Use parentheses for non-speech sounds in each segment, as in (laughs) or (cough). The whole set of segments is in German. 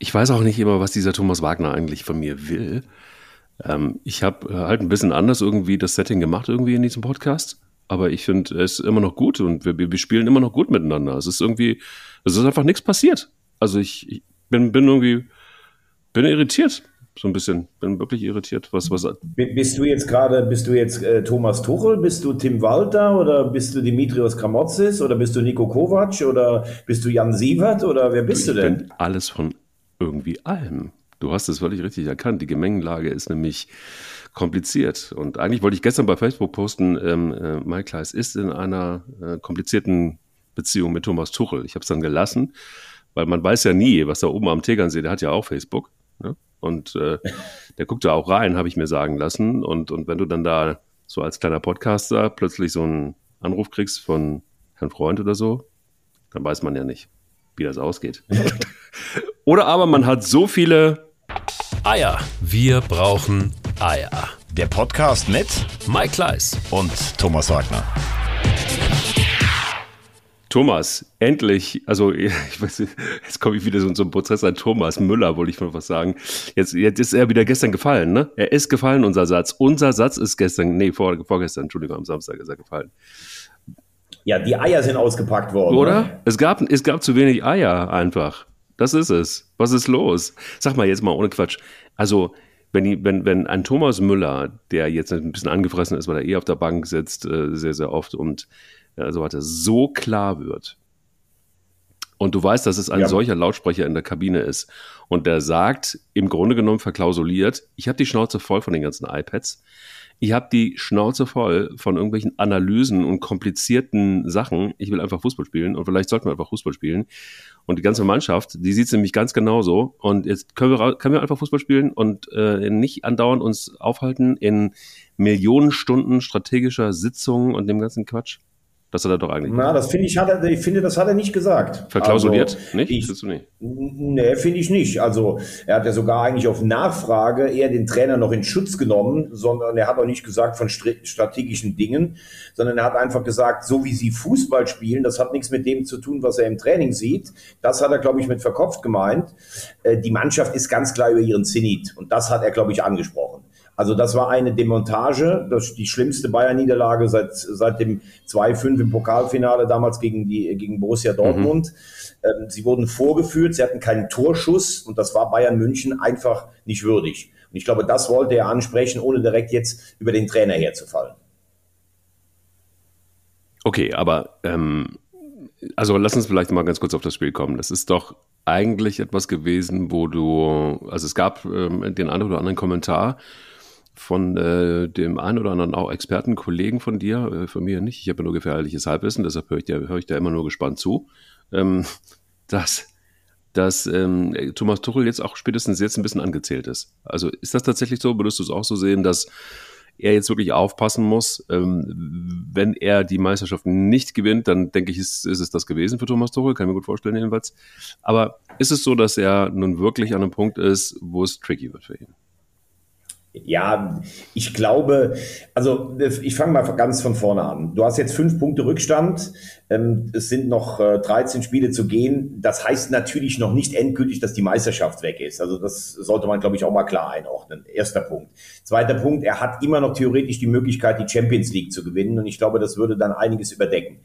ich weiß auch nicht immer, was dieser Thomas Wagner eigentlich von mir will. Ähm, ich habe äh, halt ein bisschen anders irgendwie das Setting gemacht irgendwie in diesem Podcast. Aber ich finde, es ist immer noch gut und wir, wir spielen immer noch gut miteinander. Es ist irgendwie, es ist einfach nichts passiert. Also ich, ich bin, bin irgendwie, bin irritiert so ein bisschen. Bin wirklich irritiert. Was, was bist du jetzt gerade, bist du jetzt äh, Thomas Tuchel, bist du Tim Walter oder bist du Dimitrios Kramotzis oder bist du Nico Kovac oder bist du Jan Sievert oder wer bist ich du denn? Bin alles von irgendwie allem. Du hast es völlig richtig erkannt. Die Gemengenlage ist nämlich kompliziert. Und eigentlich wollte ich gestern bei Facebook posten, ähm, äh, Mike Kleiss ist in einer äh, komplizierten Beziehung mit Thomas Tuchel. Ich habe es dann gelassen, weil man weiß ja nie, was da oben am Tegernsee, der hat ja auch Facebook. Ne? Und äh, der guckt da auch rein, habe ich mir sagen lassen. Und, und wenn du dann da so als kleiner Podcaster plötzlich so einen Anruf kriegst von Herrn Freund oder so, dann weiß man ja nicht, wie das ausgeht. (laughs) oder aber man hat so viele Eier. Wir brauchen Eier. Der Podcast mit Mike Kleiss und Thomas Wagner. Thomas, endlich, also (laughs) ich weiß, jetzt komme ich wieder so in so einen Prozess an Thomas Müller, wollte ich mal was sagen. Jetzt, jetzt ist er wieder gestern gefallen, ne? Er ist gefallen, unser Satz. Unser Satz ist gestern, nee, vor, vorgestern, Entschuldigung, am Samstag ist er gefallen. Ja, die Eier sind ausgepackt worden. Oder? Ne? Es, gab, es gab zu wenig Eier einfach. Das ist es. Was ist los? Sag mal jetzt mal ohne Quatsch. Also, wenn, die, wenn, wenn ein Thomas Müller, der jetzt ein bisschen angefressen ist, weil er eh auf der Bank sitzt, äh, sehr, sehr oft und also weiter, so klar wird. Und du weißt, dass es ein ja. solcher Lautsprecher in der Kabine ist. Und der sagt, im Grunde genommen verklausuliert, ich habe die Schnauze voll von den ganzen iPads. Ich habe die Schnauze voll von irgendwelchen Analysen und komplizierten Sachen. Ich will einfach Fußball spielen und vielleicht sollten wir einfach Fußball spielen. Und die ganze Mannschaft, die sieht es nämlich ganz genauso. Und jetzt können wir, können wir einfach Fußball spielen und äh, nicht andauernd uns aufhalten in Millionen Stunden strategischer Sitzungen und dem ganzen Quatsch. Das hat er doch eigentlich. Na, das finde ich, hat er, ich finde, das hat er nicht gesagt. Verklausuliert? Also, nicht? Ich, du nicht? Nee, finde ich nicht. Also, er hat ja sogar eigentlich auf Nachfrage eher den Trainer noch in Schutz genommen, sondern er hat auch nicht gesagt von strategischen Dingen, sondern er hat einfach gesagt, so wie sie Fußball spielen, das hat nichts mit dem zu tun, was er im Training sieht. Das hat er, glaube ich, mit verkopft gemeint. Äh, die Mannschaft ist ganz klar über ihren Zenit. Und das hat er, glaube ich, angesprochen. Also das war eine Demontage, das die schlimmste Bayern-Niederlage seit, seit dem 2-5 im Pokalfinale damals gegen, die, gegen Borussia Dortmund. Mhm. Ähm, sie wurden vorgeführt, sie hatten keinen Torschuss und das war Bayern München einfach nicht würdig. Und ich glaube, das wollte er ansprechen, ohne direkt jetzt über den Trainer herzufallen. Okay, aber ähm, also lass uns vielleicht mal ganz kurz auf das Spiel kommen. Das ist doch eigentlich etwas gewesen, wo du, also es gab ähm, den einen oder anderen Kommentar, von äh, dem einen oder anderen auch Experten, Kollegen von dir, äh, von mir nicht. Ich habe nur gefährliches Halbwissen, deshalb höre ich, höre ich da immer nur gespannt zu, ähm, (laughs) dass, dass ähm, Thomas Tuchel jetzt auch spätestens jetzt ein bisschen angezählt ist. Also ist das tatsächlich so? Würdest du es auch so sehen, dass er jetzt wirklich aufpassen muss. Ähm, wenn er die Meisterschaft nicht gewinnt, dann denke ich, ist, ist es das gewesen für Thomas Tuchel, kann ich mir gut vorstellen jedenfalls. Aber ist es so, dass er nun wirklich an einem Punkt ist, wo es tricky wird für ihn? Ja, ich glaube, also ich fange mal ganz von vorne an. Du hast jetzt fünf Punkte Rückstand. Ähm, es sind noch 13 äh, Spiele zu gehen. Das heißt natürlich noch nicht endgültig, dass die Meisterschaft weg ist. Also das sollte man, glaube ich, auch mal klar einordnen. Erster Punkt. Zweiter Punkt, er hat immer noch theoretisch die Möglichkeit, die Champions League zu gewinnen. Und ich glaube, das würde dann einiges überdecken.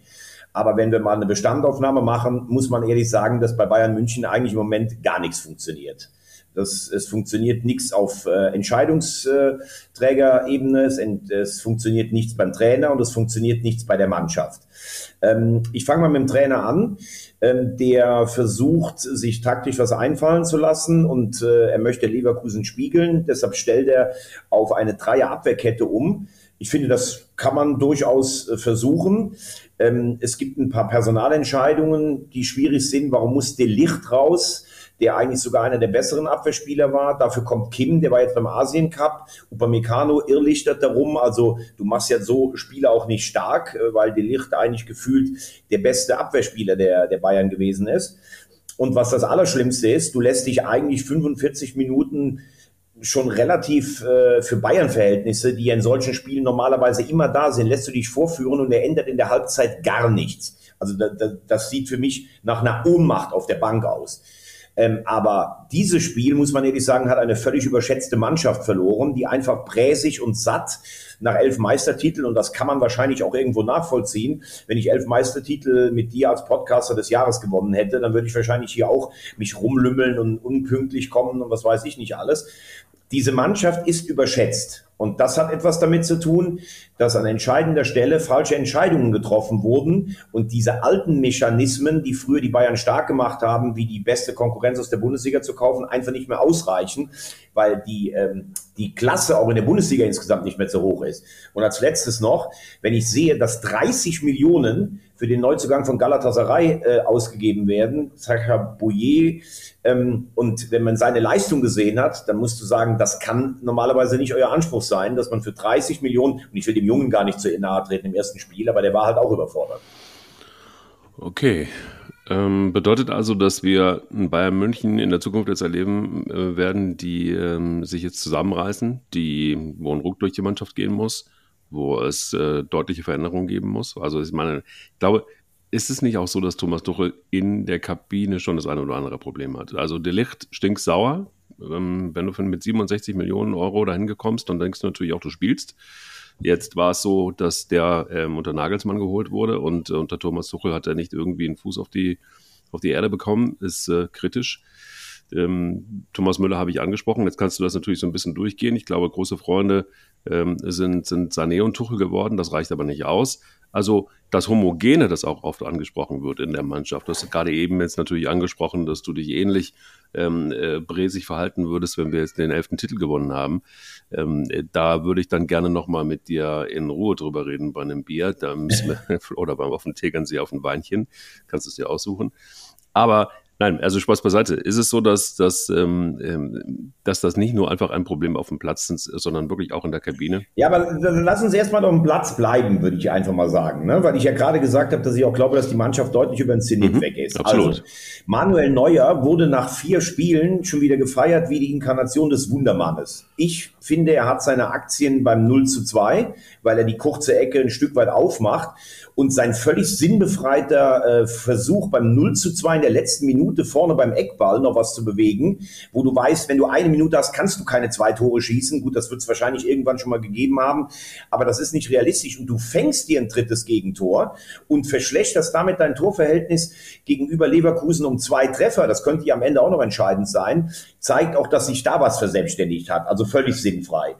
Aber wenn wir mal eine Bestandaufnahme machen, muss man ehrlich sagen, dass bei Bayern München eigentlich im Moment gar nichts funktioniert. Das, es funktioniert nichts auf äh, Entscheidungsträgerebene, es, es, funktioniert nichts beim Trainer und es funktioniert nichts bei der Mannschaft. Ähm, ich fange mal mit dem Trainer an, ähm, der versucht, sich taktisch was einfallen zu lassen und äh, er möchte Leverkusen spiegeln. Deshalb stellt er auf eine Dreier-Abwehrkette um. Ich finde, das kann man durchaus äh, versuchen. Ähm, es gibt ein paar Personalentscheidungen, die schwierig sind. Warum muss der Licht raus? Der eigentlich sogar einer der besseren Abwehrspieler war. Dafür kommt Kim, der war jetzt beim Asien Cup. Upamecano irrlichtert darum. Also du machst ja so Spieler auch nicht stark, äh, weil De Licht eigentlich gefühlt der beste Abwehrspieler der, der Bayern gewesen ist. Und was das Allerschlimmste ist, du lässt dich eigentlich 45 Minuten schon relativ äh, für Bayern-Verhältnisse, die ja in solchen Spielen normalerweise immer da sind, lässt du dich vorführen und er ändert in der Halbzeit gar nichts. Also da, da, das sieht für mich nach einer Ohnmacht auf der Bank aus. Ähm, aber dieses Spiel, muss man ehrlich sagen, hat eine völlig überschätzte Mannschaft verloren, die einfach präsig und satt nach elf Meistertiteln, und das kann man wahrscheinlich auch irgendwo nachvollziehen, wenn ich elf Meistertitel mit dir als Podcaster des Jahres gewonnen hätte, dann würde ich wahrscheinlich hier auch mich rumlümmeln und unpünktlich kommen und was weiß ich nicht alles. Diese Mannschaft ist überschätzt. Und das hat etwas damit zu tun, dass an entscheidender Stelle falsche Entscheidungen getroffen wurden und diese alten Mechanismen, die früher die Bayern stark gemacht haben, wie die beste Konkurrenz aus der Bundesliga zu kaufen, einfach nicht mehr ausreichen, weil die, ähm, die Klasse auch in der Bundesliga insgesamt nicht mehr so hoch ist. Und als letztes noch, wenn ich sehe, dass 30 Millionen für den Neuzugang von Galatasaray äh, ausgegeben werden, Sacha Bouye, ähm, und wenn man seine Leistung gesehen hat, dann musst du sagen, das kann normalerweise nicht euer Anspruch sein, dass man für 30 Millionen, und ich will dem Jungen gar nicht zu nahe treten im ersten Spiel, aber der war halt auch überfordert. Okay. Ähm, bedeutet also, dass wir in Bayern München in der Zukunft jetzt erleben äh, werden, die ähm, sich jetzt zusammenreißen, die, wo ein Ruck durch die Mannschaft gehen muss, wo es äh, deutliche Veränderungen geben muss. Also ich meine, ich glaube, ist es nicht auch so, dass Thomas Tuchel in der Kabine schon das eine oder andere Problem hat? Also der Licht stinkt sauer. Ähm, wenn du mit 67 Millionen Euro dahin gekommst, dann denkst du natürlich auch, du spielst. Jetzt war es so, dass der ähm, unter Nagelsmann geholt wurde und äh, unter Thomas Tuchel hat er nicht irgendwie einen Fuß auf die, auf die Erde bekommen. Ist äh, kritisch. Ähm, Thomas Müller habe ich angesprochen. Jetzt kannst du das natürlich so ein bisschen durchgehen. Ich glaube, große Freunde ähm, sind, sind Sané und Tuchel geworden. Das reicht aber nicht aus. Also das Homogene, das auch oft angesprochen wird in der Mannschaft. Du hast gerade eben jetzt natürlich angesprochen, dass du dich ähnlich ähm, äh, bräsig verhalten würdest, wenn wir jetzt den elften Titel gewonnen haben. Ähm, äh, da würde ich dann gerne nochmal mit dir in Ruhe drüber reden bei einem Bier. Da müssen wir, (laughs) oder beim auf dem Tegernsee auf ein Weinchen. Kannst du es dir aussuchen. Aber Nein, also Spaß beiseite. Ist es so, dass, dass, ähm, ähm, dass das nicht nur einfach ein Problem auf dem Platz ist, sondern wirklich auch in der Kabine? Ja, aber lass uns erstmal auf dem Platz bleiben, würde ich einfach mal sagen. Ne? Weil ich ja gerade gesagt habe, dass ich auch glaube, dass die Mannschaft deutlich über den Zenit mhm, weg ist. Absolut. Also, Manuel Neuer wurde nach vier Spielen schon wieder gefeiert wie die Inkarnation des Wundermannes. Ich finde, er hat seine Aktien beim 0 zu 2, weil er die kurze Ecke ein Stück weit aufmacht und sein völlig sinnbefreiter äh, Versuch beim 0 zu 2 in der letzten Minute vorne beim Eckball noch was zu bewegen, wo du weißt, wenn du eine Minute hast, kannst du keine zwei Tore schießen. Gut, das wird es wahrscheinlich irgendwann schon mal gegeben haben, aber das ist nicht realistisch und du fängst dir ein drittes Gegentor und verschlechterst damit dein Torverhältnis gegenüber Leverkusen um zwei Treffer. Das könnte ja am Ende auch noch entscheidend sein. Zeigt auch, dass sich da was verselbstständigt hat. Also völlig sinnfrei.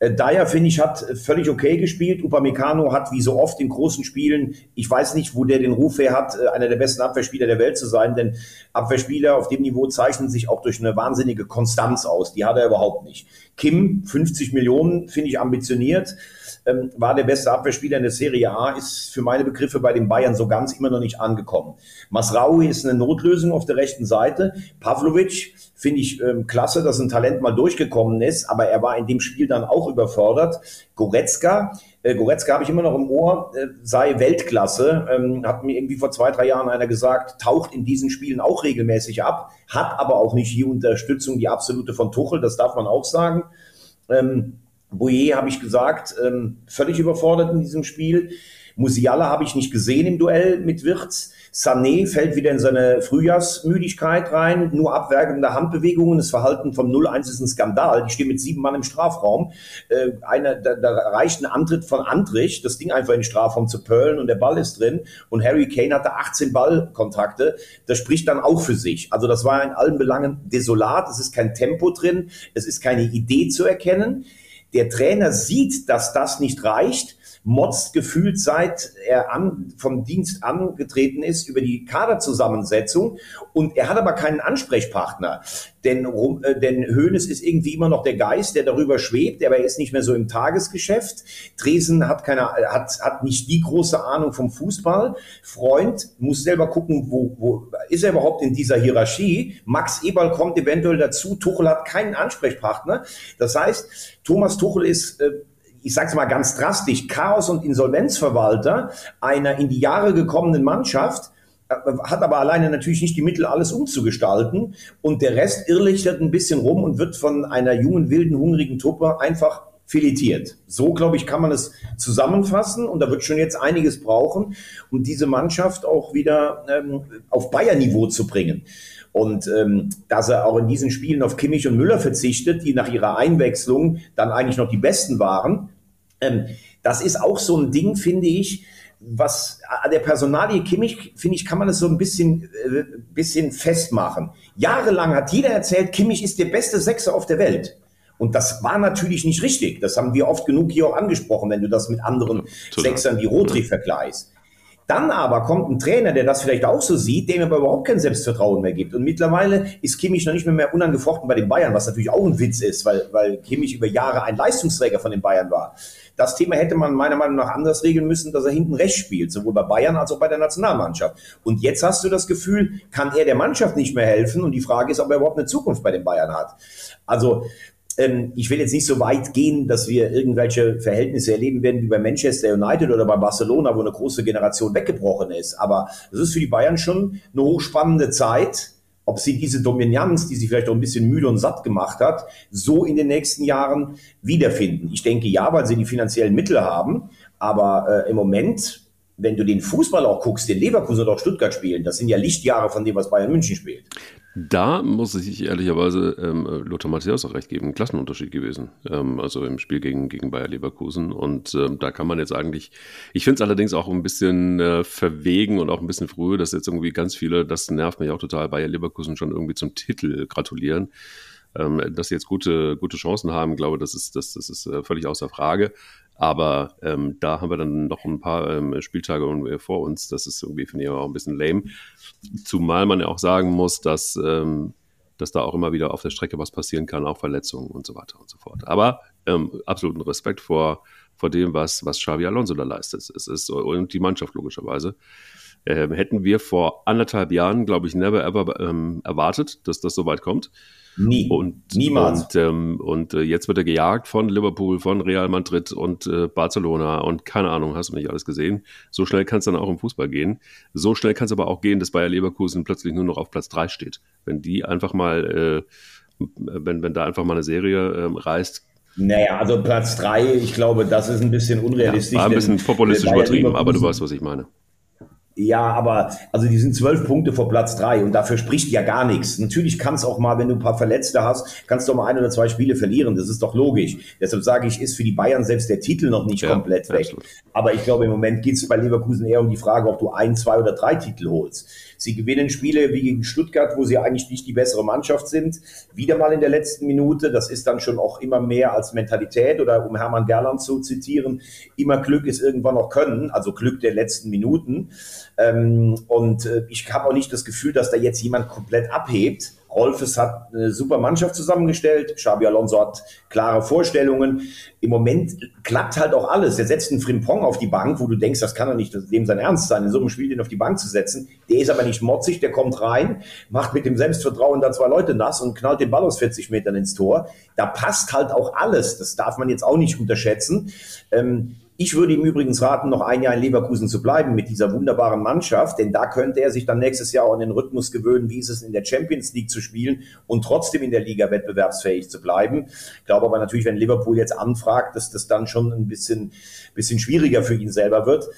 Äh, finde ich, hat völlig okay gespielt. Upamecano hat wie so oft in großen Spielen, ich weiß nicht, wo der den Ruf her hat, äh, einer der besten Abwehrspieler der Welt zu sein, denn Abwehrspieler auf dem Niveau zeichnen sich auch durch eine wahnsinnige Konstanz aus. Die hat er überhaupt nicht. Kim, 50 Millionen, finde ich ambitioniert ähm, war der beste Abwehrspieler in der Serie A, ist für meine Begriffe bei den Bayern so ganz immer noch nicht angekommen. Masraoui ist eine Notlösung auf der rechten Seite. Pavlovic finde ich ähm, klasse, dass ein Talent mal durchgekommen ist, aber er war in dem Spiel dann auch überfordert. Goretzka, äh, Goretzka habe ich immer noch im Ohr, äh, sei Weltklasse. Ähm, hat mir irgendwie vor zwei, drei Jahren einer gesagt, taucht in diesen Spielen auch regelmäßig ab, hat aber auch nicht die Unterstützung, die absolute von Tuchel, das darf man auch sagen. Ähm, Boyer habe ich gesagt, ähm, völlig überfordert in diesem Spiel. Musiala habe ich nicht gesehen im Duell mit Wirtz. Sané fällt wieder in seine Frühjahrsmüdigkeit rein. Nur abwerkende Handbewegungen. Das Verhalten vom 0-1 ist ein Skandal. Die stehen mit sieben Mann im Strafraum. Äh, einer, da, da reicht ein Antritt von Antrich, das Ding einfach in den Strafraum zu pöllen und der Ball ist drin. Und Harry Kane hatte 18 Ballkontakte. Das spricht dann auch für sich. Also das war in allen Belangen desolat. Es ist kein Tempo drin. Es ist keine Idee zu erkennen. Der Trainer sieht, dass das nicht reicht, motzt gefühlt seit er an, vom Dienst angetreten ist über die Kaderzusammensetzung und er hat aber keinen Ansprechpartner. Denn, äh, denn Hoeneß ist irgendwie immer noch der Geist, der darüber schwebt, aber er ist nicht mehr so im Tagesgeschäft. Dresen hat keine, hat, hat nicht die große Ahnung vom Fußball. Freund muss selber gucken, wo, wo ist er überhaupt in dieser Hierarchie. Max Eberl kommt eventuell dazu. Tuchel hat keinen Ansprechpartner. Das heißt, Thomas Tuchel ist äh, ich sage es mal ganz drastisch, Chaos- und Insolvenzverwalter einer in die Jahre gekommenen Mannschaft, äh, hat aber alleine natürlich nicht die Mittel, alles umzugestalten. Und der Rest irrlichtert ein bisschen rum und wird von einer jungen, wilden, hungrigen Truppe einfach filetiert. So, glaube ich, kann man es zusammenfassen. Und da wird schon jetzt einiges brauchen, um diese Mannschaft auch wieder ähm, auf Bayern-Niveau zu bringen. Und ähm, dass er auch in diesen Spielen auf Kimmich und Müller verzichtet, die nach ihrer Einwechslung dann eigentlich noch die besten waren, ähm, das ist auch so ein Ding, finde ich, was an der Personalie Kimmich, finde ich, kann man es so ein bisschen, äh, bisschen festmachen. Jahrelang hat jeder erzählt, Kimmich ist der beste Sechser auf der Welt. Und das war natürlich nicht richtig. Das haben wir oft genug hier auch angesprochen, wenn du das mit anderen. Sechsern wie Rodri vergleichst. Dann aber kommt ein Trainer, der das vielleicht auch so sieht, dem aber überhaupt kein Selbstvertrauen mehr gibt. Und mittlerweile ist Kimmich noch nicht mehr, mehr unangefochten bei den Bayern, was natürlich auch ein Witz ist, weil, weil Kimmich über Jahre ein Leistungsträger von den Bayern war. Das Thema hätte man meiner Meinung nach anders regeln müssen, dass er hinten rechts spielt, sowohl bei Bayern als auch bei der Nationalmannschaft. Und jetzt hast du das Gefühl, kann er der Mannschaft nicht mehr helfen? Und die Frage ist, ob er überhaupt eine Zukunft bei den Bayern hat. Also ähm, ich will jetzt nicht so weit gehen, dass wir irgendwelche Verhältnisse erleben werden wie bei Manchester United oder bei Barcelona, wo eine große Generation weggebrochen ist. Aber es ist für die Bayern schon eine hochspannende Zeit. Ob sie diese Dominanz, die sie vielleicht auch ein bisschen müde und satt gemacht hat, so in den nächsten Jahren wiederfinden. Ich denke ja, weil sie die finanziellen Mittel haben. Aber äh, im Moment wenn du den Fußball auch guckst, den Leverkusen oder auch Stuttgart spielen, das sind ja Lichtjahre von dem, was Bayern München spielt. Da muss ich ehrlicherweise ähm, Lothar Matthäus auch recht geben, Klassenunterschied gewesen. Ähm, also im Spiel gegen, gegen Bayer Leverkusen. Und ähm, da kann man jetzt eigentlich, ich finde es allerdings auch ein bisschen äh, verwegen und auch ein bisschen früh, dass jetzt irgendwie ganz viele, das nervt mich auch total, Bayer Leverkusen schon irgendwie zum Titel gratulieren. Ähm, dass sie jetzt gute, gute Chancen haben, glaube das ist, das, das ist äh, völlig außer Frage. Aber ähm, da haben wir dann noch ein paar ähm, Spieltage vor uns. Das ist irgendwie, finde ich, auch ein bisschen lame. Zumal man ja auch sagen muss, dass, ähm, dass da auch immer wieder auf der Strecke was passieren kann, auch Verletzungen und so weiter und so fort. Aber ähm, absoluten Respekt vor, vor dem, was, was Xavi Alonso da leistet. Es ist, und die Mannschaft logischerweise. Ähm, hätten wir vor anderthalb Jahren, glaube ich, never ever ähm, erwartet, dass das so weit kommt. Nie. Und, Niemals. Und, ähm, und äh, jetzt wird er gejagt von Liverpool, von Real Madrid und äh, Barcelona und keine Ahnung, hast du nicht alles gesehen. So schnell kann es dann auch im Fußball gehen. So schnell kann es aber auch gehen, dass Bayer Leverkusen plötzlich nur noch auf Platz drei steht. Wenn die einfach mal, äh, wenn, wenn da einfach mal eine Serie äh, reißt, naja, also Platz drei, ich glaube, das ist ein bisschen unrealistisch. Ja, war ein bisschen populistisch übertrieben, aber du weißt, was ich meine. Ja, aber also die sind zwölf Punkte vor Platz drei und dafür spricht ja gar nichts. Natürlich kann es auch mal, wenn du ein paar Verletzte hast, kannst du auch mal ein oder zwei Spiele verlieren. Das ist doch logisch. Deshalb sage ich, ist für die Bayern selbst der Titel noch nicht ja, komplett weg. Absolut. Aber ich glaube, im Moment geht es bei Leverkusen eher um die Frage, ob du ein, zwei oder drei Titel holst. Sie gewinnen Spiele wie gegen Stuttgart, wo sie eigentlich nicht die bessere Mannschaft sind. Wieder mal in der letzten Minute. Das ist dann schon auch immer mehr als Mentalität oder um Hermann Gerland zu zitieren, immer Glück ist irgendwann noch Können, also Glück der letzten Minuten. Ähm, und äh, ich habe auch nicht das Gefühl, dass da jetzt jemand komplett abhebt. Rolfes hat eine super Mannschaft zusammengestellt. Xabi Alonso hat klare Vorstellungen. Im Moment klappt halt auch alles. Er setzt einen Frimpong auf die Bank, wo du denkst, das kann doch nicht dem sein Ernst sein, in so einem Spiel den auf die Bank zu setzen. Der ist aber nicht motzig, der kommt rein, macht mit dem Selbstvertrauen da zwei Leute nass und knallt den Ball aus 40 Metern ins Tor. Da passt halt auch alles. Das darf man jetzt auch nicht unterschätzen. Ähm, ich würde ihm übrigens raten, noch ein Jahr in Leverkusen zu bleiben mit dieser wunderbaren Mannschaft, denn da könnte er sich dann nächstes Jahr auch an den Rhythmus gewöhnen, wie ist es in der Champions League zu spielen und trotzdem in der Liga wettbewerbsfähig zu bleiben. Ich glaube aber natürlich, wenn Liverpool jetzt anfragt, dass das dann schon ein bisschen, bisschen schwieriger für ihn selber wird.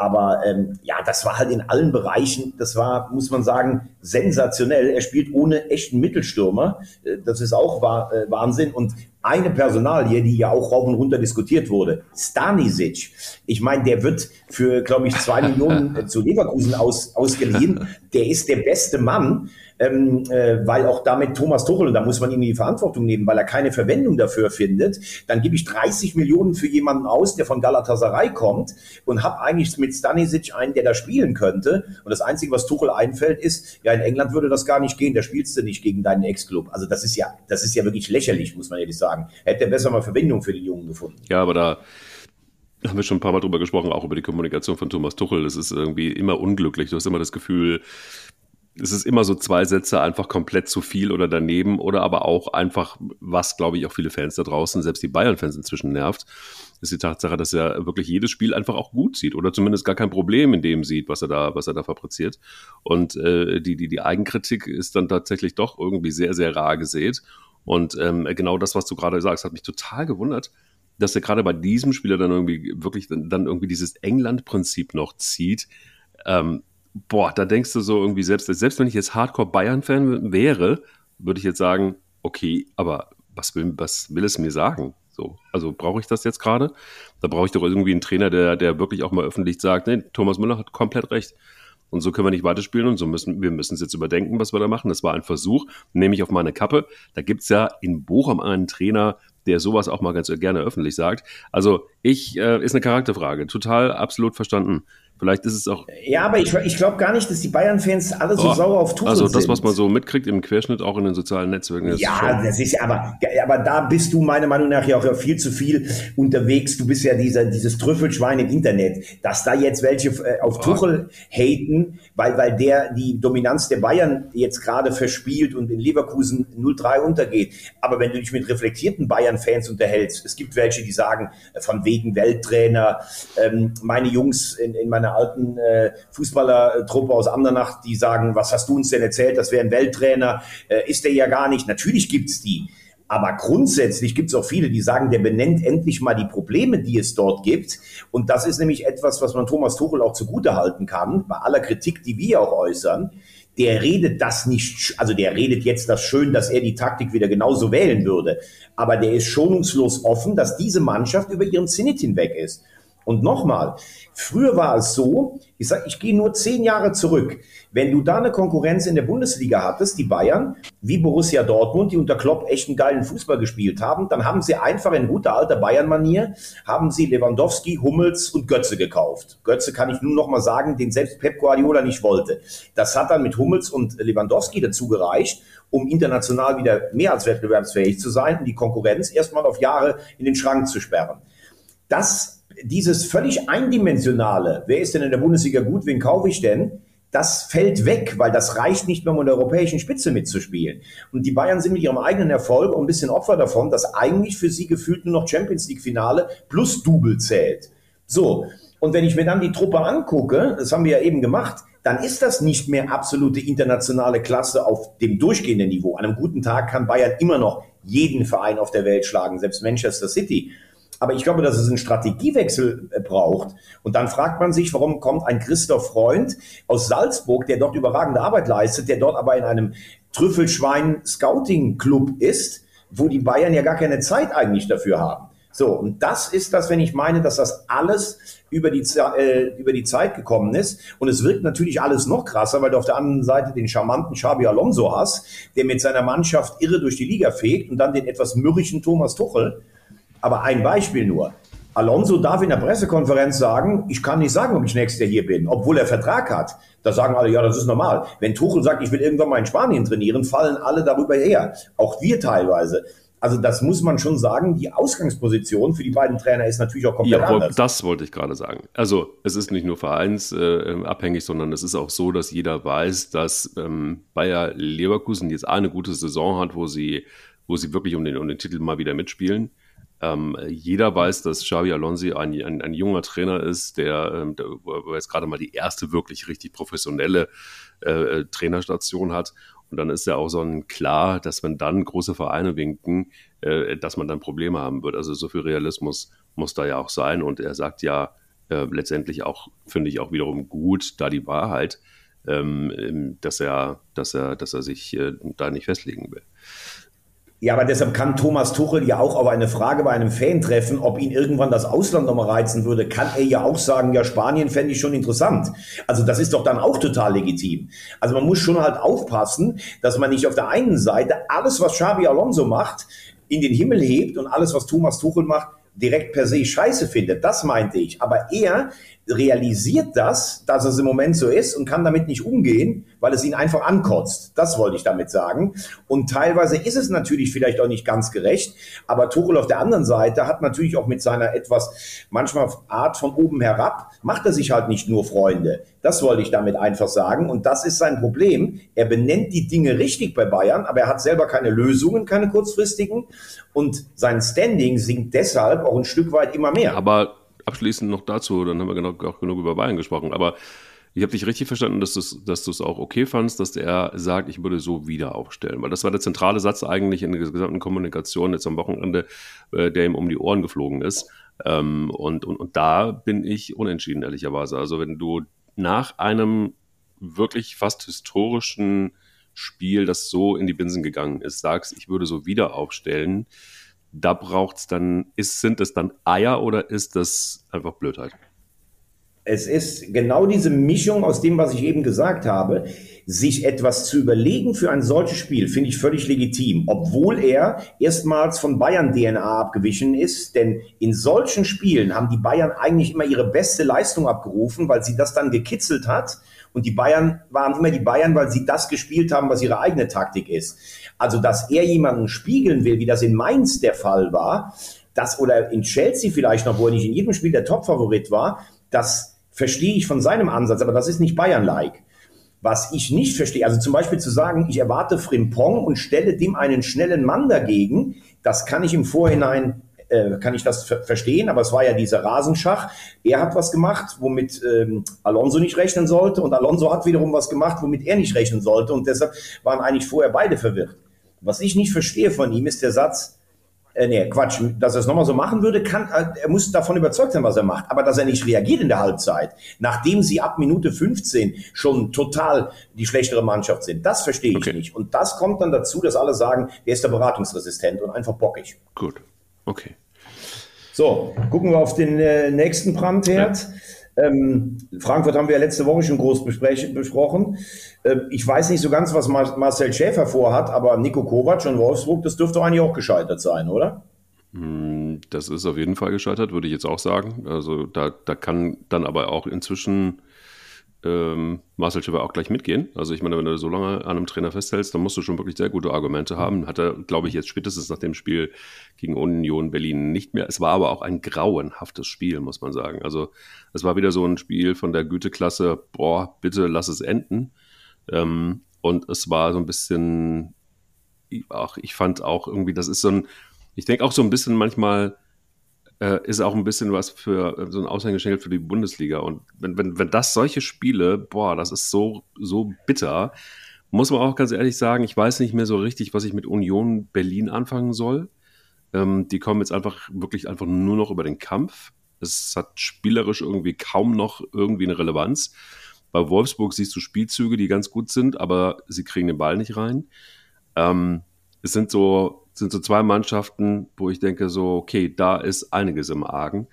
Aber ähm, ja, das war halt in allen Bereichen, das war, muss man sagen, sensationell. Er spielt ohne echten Mittelstürmer. Äh, das ist auch äh, Wahnsinn. Und eine Personalie, die ja auch rauf und runter diskutiert wurde, Stanisic. Ich meine, der wird für, glaube ich, zwei (laughs) Millionen äh, zu Leverkusen aus, ausgeliehen. Der ist der beste Mann ähm, äh, weil auch damit Thomas Tuchel, und da muss man ihm die Verantwortung nehmen, weil er keine Verwendung dafür findet, dann gebe ich 30 Millionen für jemanden aus, der von Galatasaray kommt und habe eigentlich mit Stanisic einen, der da spielen könnte. Und das Einzige, was Tuchel einfällt, ist, ja, in England würde das gar nicht gehen, da spielst du nicht gegen deinen Ex-Club. Also das ist ja, das ist ja wirklich lächerlich, muss man ehrlich sagen. Hätte er besser mal Verbindung für den Jungen gefunden. Ja, aber da haben wir schon ein paar Mal drüber gesprochen, auch über die Kommunikation von Thomas Tuchel. Das ist irgendwie immer unglücklich. Du hast immer das Gefühl, es ist immer so zwei Sätze einfach komplett zu viel oder daneben oder aber auch einfach, was glaube ich auch viele Fans da draußen, selbst die Bayern-Fans inzwischen nervt, ist die Tatsache, dass er wirklich jedes Spiel einfach auch gut sieht oder zumindest gar kein Problem in dem sieht, was er da, was er da fabriziert. Und äh, die, die, die Eigenkritik ist dann tatsächlich doch irgendwie sehr, sehr rar gesät. Und ähm, genau das, was du gerade sagst, hat mich total gewundert, dass er gerade bei diesem Spieler dann irgendwie wirklich dann irgendwie dieses England-Prinzip noch zieht. Ähm, boah, da denkst du so irgendwie selbst, selbst wenn ich jetzt Hardcore-Bayern-Fan wäre, würde ich jetzt sagen, okay, aber was will, was will es mir sagen? So, also brauche ich das jetzt gerade? Da brauche ich doch irgendwie einen Trainer, der, der wirklich auch mal öffentlich sagt, nee, Thomas Müller hat komplett recht. Und so können wir nicht weiterspielen und so müssen wir müssen es jetzt überdenken, was wir da machen. Das war ein Versuch, nehme ich auf meine Kappe. Da gibt es ja in Bochum einen Trainer, der sowas auch mal ganz gerne öffentlich sagt. Also ich, äh, ist eine Charakterfrage. Total, absolut verstanden. Vielleicht ist es auch. Ja, aber ich, ich glaube gar nicht, dass die Bayern-Fans alle so oh, sauer auf Tuchel sind. Also das, was man so mitkriegt im Querschnitt, auch in den sozialen Netzwerken. Das ja, ist das ist aber, aber da bist du meiner Meinung nach ja auch viel zu viel unterwegs. Du bist ja dieser, dieses Trüffelschwein im Internet, dass da jetzt welche äh, auf oh. Tuchel haten, weil, weil der die Dominanz der Bayern jetzt gerade verspielt und in Leverkusen 0-3 untergeht. Aber wenn du dich mit reflektierten Bayern-Fans unterhältst, es gibt welche, die sagen, äh, von wegen Welttrainer, ähm, meine Jungs in, in meiner alten äh, Fußballertruppe aus Andernach, die sagen, was hast du uns denn erzählt, das wäre ein Welttrainer, äh, ist der ja gar nicht. Natürlich gibt's die. Aber grundsätzlich gibt es auch viele, die sagen, der benennt endlich mal die Probleme, die es dort gibt. Und das ist nämlich etwas, was man Thomas Tuchel auch zugute halten kann, bei aller Kritik, die wir auch äußern. Der redet das nicht, also der redet jetzt das schön, dass er die Taktik wieder genauso wählen würde. Aber der ist schonungslos offen, dass diese Mannschaft über ihren Zenit hinweg ist. Und nochmal, früher war es so, ich sage, ich gehe nur zehn Jahre zurück. Wenn du da eine Konkurrenz in der Bundesliga hattest, die Bayern, wie Borussia Dortmund, die unter Klopp echt einen geilen Fußball gespielt haben, dann haben sie einfach in guter alter Bayern-Manier, haben sie Lewandowski, Hummels und Götze gekauft. Götze kann ich nur noch mal sagen, den selbst Pep Guardiola nicht wollte. Das hat dann mit Hummels und Lewandowski dazu gereicht, um international wieder mehr als wettbewerbsfähig zu sein und die Konkurrenz erstmal auf Jahre in den Schrank zu sperren. Das dieses völlig eindimensionale, wer ist denn in der Bundesliga gut, wen kaufe ich denn? Das fällt weg, weil das reicht nicht mehr, um in der europäischen Spitze mitzuspielen. Und die Bayern sind mit ihrem eigenen Erfolg ein bisschen Opfer davon, dass eigentlich für sie gefühlt nur noch Champions League Finale plus Double zählt. So. Und wenn ich mir dann die Truppe angucke, das haben wir ja eben gemacht, dann ist das nicht mehr absolute internationale Klasse auf dem durchgehenden Niveau. An einem guten Tag kann Bayern immer noch jeden Verein auf der Welt schlagen, selbst Manchester City. Aber ich glaube, dass es einen Strategiewechsel äh, braucht. Und dann fragt man sich, warum kommt ein Christoph Freund aus Salzburg, der dort überragende Arbeit leistet, der dort aber in einem Trüffelschwein-Scouting-Club ist, wo die Bayern ja gar keine Zeit eigentlich dafür haben. So, und das ist das, wenn ich meine, dass das alles über die, äh, über die Zeit gekommen ist. Und es wirkt natürlich alles noch krasser, weil du auf der anderen Seite den charmanten Xabi Alonso hast, der mit seiner Mannschaft irre durch die Liga fegt und dann den etwas mürrischen Thomas Tuchel, aber ein Beispiel nur. Alonso darf in der Pressekonferenz sagen, ich kann nicht sagen, ob ich nächstes Jahr hier bin, obwohl er Vertrag hat. Da sagen alle, ja, das ist normal. Wenn Tuchel sagt, ich will irgendwann mal in Spanien trainieren, fallen alle darüber her. Auch wir teilweise. Also das muss man schon sagen, die Ausgangsposition für die beiden Trainer ist natürlich auch komplett ja, anders. Das wollte ich gerade sagen. Also es ist nicht nur vereinsabhängig, äh, sondern es ist auch so, dass jeder weiß, dass ähm, Bayer Leverkusen jetzt eine gute Saison hat, wo sie, wo sie wirklich um den, um den Titel mal wieder mitspielen. Ähm, jeder weiß, dass Xavi Alonso ein, ein, ein junger Trainer ist, der, ähm, der jetzt gerade mal die erste wirklich richtig professionelle äh, äh, Trainerstation hat. Und dann ist ja auch so ein klar, dass wenn dann große Vereine winken, äh, dass man dann Probleme haben wird. Also so viel Realismus muss da ja auch sein. Und er sagt ja äh, letztendlich auch, finde ich auch wiederum gut, da die Wahrheit, ähm, dass er, dass er, dass er sich äh, da nicht festlegen will. Ja, aber deshalb kann Thomas Tuchel ja auch auf eine Frage bei einem Fan treffen, ob ihn irgendwann das Ausland nochmal reizen würde, kann er ja auch sagen, ja, Spanien fände ich schon interessant. Also das ist doch dann auch total legitim. Also man muss schon halt aufpassen, dass man nicht auf der einen Seite alles, was Xabi Alonso macht, in den Himmel hebt und alles, was Thomas Tuchel macht, direkt per se scheiße findet. Das meinte ich. Aber er realisiert das, dass es im Moment so ist und kann damit nicht umgehen, weil es ihn einfach ankotzt. Das wollte ich damit sagen. Und teilweise ist es natürlich vielleicht auch nicht ganz gerecht, aber Tuchel auf der anderen Seite hat natürlich auch mit seiner etwas manchmal Art von oben herab, macht er sich halt nicht nur Freunde. Das wollte ich damit einfach sagen. Und das ist sein Problem. Er benennt die Dinge richtig bei Bayern, aber er hat selber keine Lösungen, keine kurzfristigen. Und sein Standing sinkt deshalb auch ein Stück weit immer mehr. Aber abschließend noch dazu, dann haben wir genug, auch genug über Bayern gesprochen, aber ich habe dich richtig verstanden, dass du es dass auch okay fandst, dass er sagt, ich würde so wieder aufstellen. Weil das war der zentrale Satz eigentlich in der gesamten Kommunikation jetzt am Wochenende, äh, der ihm um die Ohren geflogen ist. Ähm, und, und, und da bin ich unentschieden, ehrlicherweise. Also wenn du nach einem wirklich fast historischen Spiel, das so in die Binsen gegangen ist, sagst, ich würde so wieder aufstellen, da braucht es dann, ist, sind es dann Eier oder ist das einfach Blödheit? Es ist genau diese Mischung aus dem, was ich eben gesagt habe. Sich etwas zu überlegen für ein solches Spiel, finde ich völlig legitim, obwohl er erstmals von Bayern DNA abgewichen ist. Denn in solchen Spielen haben die Bayern eigentlich immer ihre beste Leistung abgerufen, weil sie das dann gekitzelt hat. Und die Bayern waren immer die Bayern, weil sie das gespielt haben, was ihre eigene Taktik ist. Also, dass er jemanden spiegeln will, wie das in Mainz der Fall war, das oder in Chelsea vielleicht noch, wo er nicht in jedem Spiel der Topfavorit war, das verstehe ich von seinem Ansatz, aber das ist nicht Bayern-like. Was ich nicht verstehe, also zum Beispiel zu sagen, ich erwarte Frimpong und stelle dem einen schnellen Mann dagegen, das kann ich im Vorhinein, äh, kann ich das ver verstehen, aber es war ja dieser Rasenschach. Er hat was gemacht, womit ähm, Alonso nicht rechnen sollte und Alonso hat wiederum was gemacht, womit er nicht rechnen sollte und deshalb waren eigentlich vorher beide verwirrt. Was ich nicht verstehe von ihm ist der Satz, äh, nee, Quatsch, dass er es nochmal so machen würde, kann, äh, er muss davon überzeugt sein, was er macht. Aber dass er nicht reagiert in der Halbzeit, nachdem sie ab Minute 15 schon total die schlechtere Mannschaft sind, das verstehe ich okay. nicht. Und das kommt dann dazu, dass alle sagen, der ist der beratungsresistent und einfach bockig. Gut, okay. So, gucken wir auf den äh, nächsten Brandherd. Ja. Ähm, Frankfurt haben wir ja letzte Woche schon groß besprochen. Ähm, ich weiß nicht so ganz, was Mar Marcel Schäfer vorhat, aber Nico Kovac und Wolfsburg, das dürfte eigentlich auch gescheitert sein, oder? Hm, das ist auf jeden Fall gescheitert, würde ich jetzt auch sagen. Also da, da kann dann aber auch inzwischen ähm, Marcel Schäfer auch gleich mitgehen. Also ich meine, wenn du so lange an einem Trainer festhältst, dann musst du schon wirklich sehr gute Argumente haben. Hat er, glaube ich, jetzt spätestens nach dem Spiel gegen Union Berlin nicht mehr. Es war aber auch ein grauenhaftes Spiel, muss man sagen. Also es war wieder so ein Spiel von der Güteklasse, boah, bitte lass es enden. Ähm, und es war so ein bisschen, ach, ich fand auch irgendwie, das ist so ein, ich denke auch so ein bisschen manchmal, äh, ist auch ein bisschen was für äh, so ein Aushängeschild für die Bundesliga. Und wenn, wenn, wenn das solche Spiele, boah, das ist so, so bitter, muss man auch ganz ehrlich sagen, ich weiß nicht mehr so richtig, was ich mit Union Berlin anfangen soll. Ähm, die kommen jetzt einfach wirklich einfach nur noch über den Kampf. Es hat spielerisch irgendwie kaum noch irgendwie eine Relevanz. Bei Wolfsburg siehst du Spielzüge, die ganz gut sind, aber sie kriegen den Ball nicht rein. Ähm, es sind so, sind so zwei Mannschaften, wo ich denke, so, okay, da ist einiges im Argen.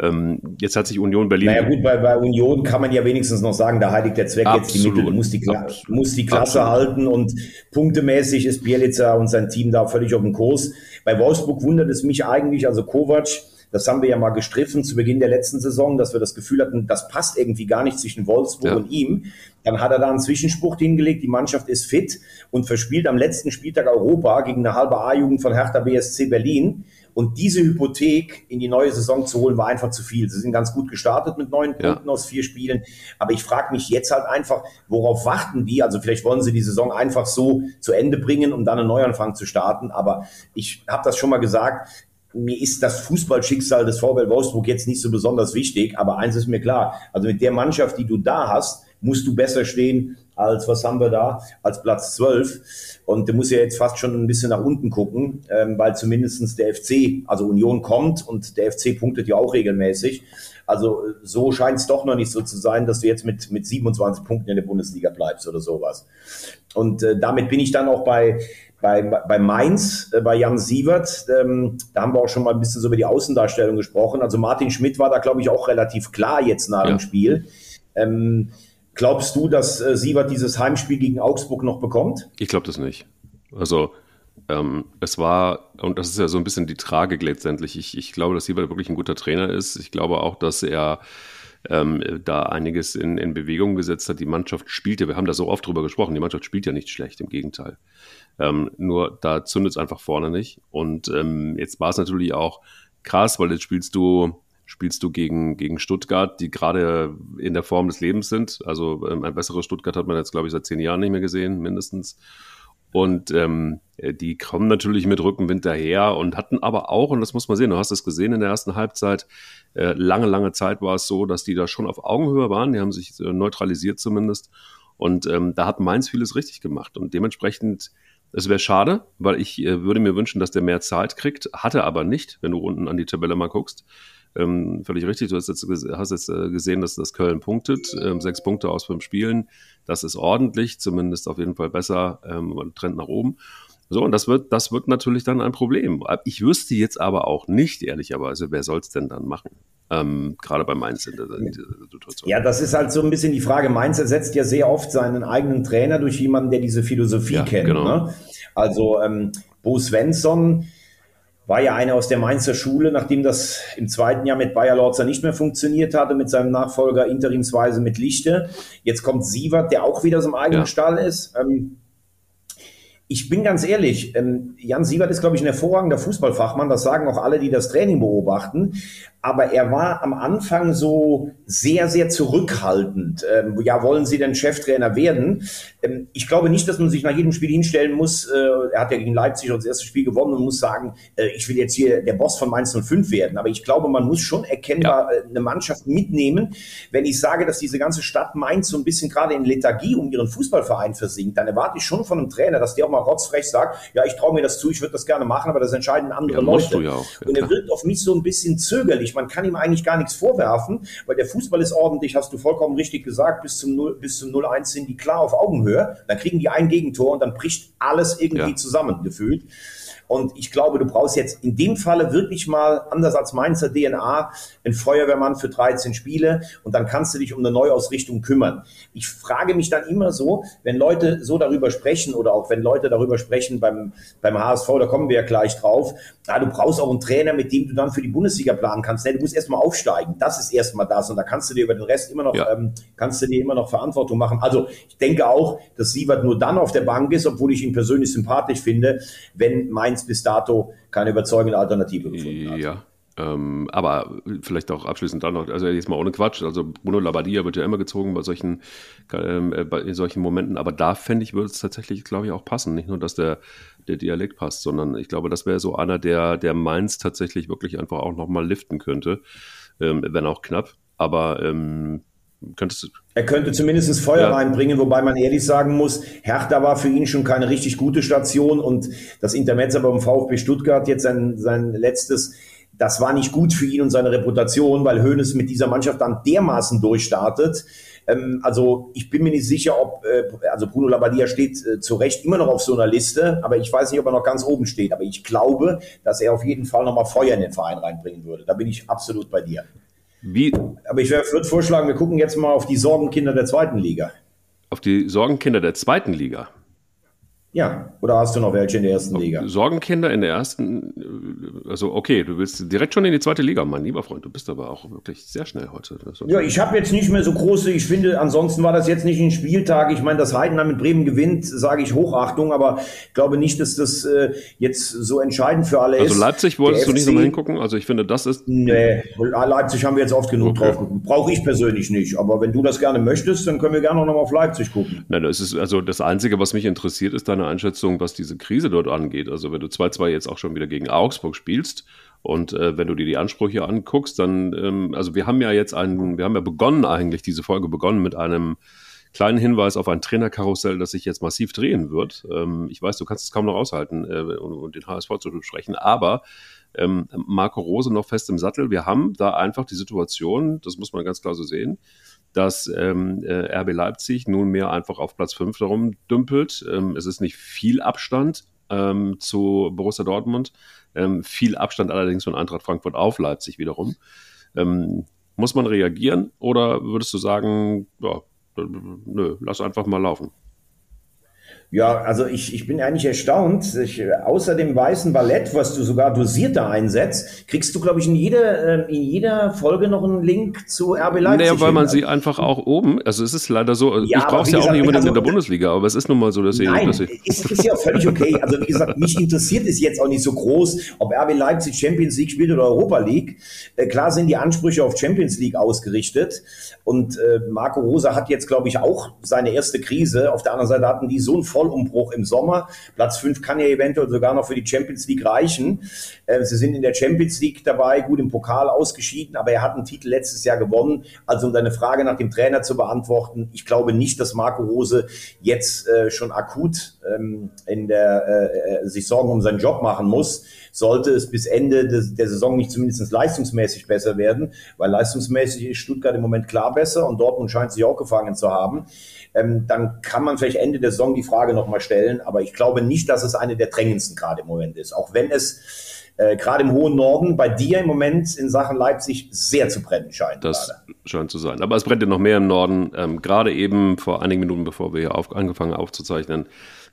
Ähm, jetzt hat sich Union Berlin. Naja, gut, bei, bei Union kann man ja wenigstens noch sagen, da heiligt der Zweck absolut, jetzt die Mittel. Muss die, muss die Klasse absolut. halten und punktemäßig ist Bielica und sein Team da völlig auf dem Kurs. Bei Wolfsburg wundert es mich eigentlich, also Kovac, das haben wir ja mal gestriffen zu Beginn der letzten Saison, dass wir das Gefühl hatten, das passt irgendwie gar nicht zwischen Wolfsburg ja. und ihm. Dann hat er da einen Zwischenspruch hingelegt, die Mannschaft ist fit und verspielt am letzten Spieltag Europa gegen eine halbe A-Jugend von Hertha BSC Berlin. Und diese Hypothek in die neue Saison zu holen, war einfach zu viel. Sie sind ganz gut gestartet mit neun ja. Punkten aus vier Spielen. Aber ich frage mich jetzt halt einfach, worauf warten die? Also vielleicht wollen sie die Saison einfach so zu Ende bringen, um dann einen Neuanfang zu starten. Aber ich habe das schon mal gesagt, mir ist das Fußballschicksal des VfL Wolfsburg jetzt nicht so besonders wichtig, aber eins ist mir klar, also mit der Mannschaft, die du da hast, musst du besser stehen als, was haben wir da, als Platz 12. Und du musst ja jetzt fast schon ein bisschen nach unten gucken, ähm, weil zumindestens der FC, also Union kommt und der FC punktet ja auch regelmäßig. Also so scheint es doch noch nicht so zu sein, dass du jetzt mit, mit 27 Punkten in der Bundesliga bleibst oder sowas. Und äh, damit bin ich dann auch bei, bei, bei Mainz, äh, bei Jan Sievert, ähm, da haben wir auch schon mal ein bisschen so über die Außendarstellung gesprochen. Also Martin Schmidt war da, glaube ich, auch relativ klar jetzt nach ja. dem Spiel. Ähm, glaubst du, dass äh, Sievert dieses Heimspiel gegen Augsburg noch bekommt? Ich glaube das nicht. Also ähm, es war, und das ist ja so ein bisschen die Tragik letztendlich, ich, ich glaube, dass Sievert wirklich ein guter Trainer ist. Ich glaube auch, dass er ähm, da einiges in, in Bewegung gesetzt hat. Die Mannschaft spielt ja, wir haben da so oft drüber gesprochen, die Mannschaft spielt ja nicht schlecht, im Gegenteil. Ähm, nur da zündet es einfach vorne nicht. Und ähm, jetzt war es natürlich auch krass, weil jetzt spielst du spielst du gegen, gegen Stuttgart, die gerade in der Form des Lebens sind. Also ähm, ein besseres Stuttgart hat man jetzt, glaube ich, seit zehn Jahren nicht mehr gesehen, mindestens. Und ähm, die kommen natürlich mit Rückenwind daher und hatten aber auch, und das muss man sehen, du hast es gesehen in der ersten Halbzeit, äh, lange, lange Zeit war es so, dass die da schon auf Augenhöhe waren, die haben sich äh, neutralisiert zumindest. Und ähm, da hat Mainz vieles richtig gemacht. Und dementsprechend es wäre schade, weil ich äh, würde mir wünschen, dass der mehr Zeit kriegt, hat er aber nicht, wenn du unten an die Tabelle mal guckst. ähm, völlig richtig. Du hast jetzt, hast jetzt äh, gesehen, dass das Köln punktet. Ähm, sechs Punkte aus fünf Spielen. Das ist ordentlich, zumindest auf jeden Fall besser. Ähm, Trend nach oben. So, und das wird, das wird natürlich dann ein Problem. Ich wüsste jetzt aber auch nicht, ehrlicherweise, wer soll es denn dann machen? Ähm, gerade bei Mainz in in dieser, Situation. Ja, das ist halt so ein bisschen die Frage. Mainz ersetzt ja sehr oft seinen eigenen Trainer durch jemanden, der diese Philosophie ja, kennt. Genau. Ne? Also ähm, Bo Svensson war ja einer aus der Mainzer Schule, nachdem das im zweiten Jahr mit Bayer Lorzer nicht mehr funktioniert hatte, mit seinem Nachfolger interimsweise mit Lichte. Jetzt kommt Sievert, der auch wieder aus dem eigenen ja. Stall ist. Ähm, ich bin ganz ehrlich, ähm, Jan Sievert ist, glaube ich, ein hervorragender Fußballfachmann. Das sagen auch alle, die das Training beobachten aber er war am Anfang so sehr, sehr zurückhaltend. Ähm, ja, wollen Sie denn Cheftrainer werden? Ähm, ich glaube nicht, dass man sich nach jedem Spiel hinstellen muss. Äh, er hat ja gegen Leipzig das erste Spiel gewonnen und muss sagen, äh, ich will jetzt hier der Boss von Mainz 05 werden. Aber ich glaube, man muss schon erkennbar ja. Äh, eine Mannschaft mitnehmen. Wenn ich sage, dass diese ganze Stadt Mainz so ein bisschen gerade in Lethargie um ihren Fußballverein versinkt, dann erwarte ich schon von einem Trainer, dass der auch mal rotzfrech sagt, ja, ich traue mir das zu, ich würde das gerne machen, aber das entscheiden andere ja, Leute. Ja auch, und er wirkt auf mich so ein bisschen zögerlich. Man kann ihm eigentlich gar nichts vorwerfen, weil der Fußball ist ordentlich, hast du vollkommen richtig gesagt, bis zum 0, bis zum 0-1 sind die klar auf Augenhöhe. Dann kriegen die ein Gegentor und dann bricht alles irgendwie ja. zusammen gefühlt. Und ich glaube, du brauchst jetzt in dem Falle wirklich mal, anders als Mainzer DNA, einen Feuerwehrmann für 13 Spiele und dann kannst du dich um eine Neuausrichtung kümmern. Ich frage mich dann immer so, wenn Leute so darüber sprechen oder auch wenn Leute darüber sprechen beim, beim HSV, da kommen wir ja gleich drauf, ja, du brauchst auch einen Trainer, mit dem du dann für die Bundesliga planen kannst. Nee, du musst erstmal aufsteigen. Das ist erstmal das und da kannst du dir über den Rest immer noch, ja. ähm, kannst du dir immer noch Verantwortung machen. Also ich denke auch, dass Sievert nur dann auf der Bank ist, obwohl ich ihn persönlich sympathisch finde, wenn Mainz bis dato keine überzeugende Alternative gefunden hat. Ja. Ähm, aber vielleicht auch abschließend dann noch, also jetzt mal ohne Quatsch, also Bruno Labbadia wird ja immer gezogen bei solchen, äh, bei solchen Momenten, aber da fände ich, würde es tatsächlich, glaube ich, auch passen. Nicht nur, dass der, der Dialekt passt, sondern ich glaube, das wäre so einer, der, der Mainz tatsächlich wirklich einfach auch nochmal liften könnte, ähm, wenn auch knapp. Aber ähm, Könntest er könnte zumindest Feuer ja. reinbringen, wobei man ehrlich sagen muss, Hertha war für ihn schon keine richtig gute Station und das Intermezzo beim VfB Stuttgart jetzt sein, sein letztes, das war nicht gut für ihn und seine Reputation, weil Hoeneß mit dieser Mannschaft dann dermaßen durchstartet. Ähm, also ich bin mir nicht sicher, ob, äh, also Bruno Labbadia steht äh, zu Recht immer noch auf so einer Liste, aber ich weiß nicht, ob er noch ganz oben steht. Aber ich glaube, dass er auf jeden Fall nochmal Feuer in den Verein reinbringen würde. Da bin ich absolut bei dir. Wie? Aber ich würde vorschlagen, wir gucken jetzt mal auf die Sorgenkinder der zweiten Liga. Auf die Sorgenkinder der zweiten Liga? Ja, oder hast du noch welche in der ersten Liga? Sorgenkinder in der ersten, also okay, du willst direkt schon in die zweite Liga, mein lieber Freund. Du bist aber auch wirklich sehr schnell heute. Ja, ich habe jetzt nicht mehr so große, ich finde, ansonsten war das jetzt nicht ein Spieltag. Ich meine, dass Heidenheim mit Bremen gewinnt, sage ich Hochachtung, aber ich glaube nicht, dass das äh, jetzt so entscheidend für alle also ist. Also Leipzig wolltest du nicht nochmal hingucken? Also ich finde, das ist... Nee, Leipzig haben wir jetzt oft genug okay. drauf. Brauche ich persönlich nicht, aber wenn du das gerne möchtest, dann können wir gerne noch mal auf Leipzig gucken. Nein, das ist also das Einzige, was mich interessiert, ist deine deine Einschätzung, was diese Krise dort angeht? Also wenn du 2-2 jetzt auch schon wieder gegen Augsburg spielst und äh, wenn du dir die Ansprüche anguckst, dann, ähm, also wir haben ja jetzt einen, wir haben ja begonnen eigentlich, diese Folge begonnen mit einem kleinen Hinweis auf ein Trainerkarussell, das sich jetzt massiv drehen wird. Ähm, ich weiß, du kannst es kaum noch aushalten äh, und, und den HSV zu besprechen, aber ähm, Marco Rose noch fest im Sattel. Wir haben da einfach die Situation, das muss man ganz klar so sehen, dass ähm, äh, RB Leipzig nunmehr einfach auf Platz 5 darum dümpelt. Ähm, es ist nicht viel Abstand ähm, zu Borussia Dortmund, ähm, viel Abstand allerdings von Eintracht Frankfurt auf Leipzig wiederum. Ähm, muss man reagieren oder würdest du sagen, ja, nö, lass einfach mal laufen? Ja, also ich, ich bin eigentlich erstaunt. Ich, außer dem weißen Ballett, was du sogar dosierter einsetzt, kriegst du, glaube ich, in jeder, äh, in jeder Folge noch einen Link zu RB Leipzig. Naja, weil man sie einfach auch oben, also es ist leider so, ja, ich brauche es ja auch nicht unbedingt also, in der Bundesliga, aber es ist nun mal so, dass ich... Nein, dass ich ist, ist ja völlig okay. Also wie gesagt, mich interessiert es jetzt auch nicht so groß, ob RB Leipzig Champions League spielt oder Europa League. Äh, klar sind die Ansprüche auf Champions League ausgerichtet und äh, Marco Rosa hat jetzt, glaube ich, auch seine erste Krise. Auf der anderen Seite hatten die so ein Vollumbruch im Sommer. Platz 5 kann ja eventuell sogar noch für die Champions League reichen. Äh, sie sind in der Champions League dabei, gut im Pokal ausgeschieden, aber er hat einen Titel letztes Jahr gewonnen. Also um deine Frage nach dem Trainer zu beantworten, ich glaube nicht, dass Marco Rose jetzt äh, schon akut ähm, in der, äh, sich Sorgen um seinen Job machen muss sollte es bis Ende der Saison nicht zumindest leistungsmäßig besser werden, weil leistungsmäßig ist Stuttgart im Moment klar besser und Dortmund scheint sich auch gefangen zu haben, ähm, dann kann man vielleicht Ende der Saison die Frage nochmal stellen, aber ich glaube nicht, dass es eine der drängendsten gerade im Moment ist, auch wenn es äh, gerade im hohen Norden bei dir im Moment in Sachen Leipzig sehr zu brennen scheint. Das gerade. scheint zu sein. Aber es brennt ja noch mehr im Norden. Ähm, gerade eben vor einigen Minuten, bevor wir hier auf, angefangen aufzuzeichnen,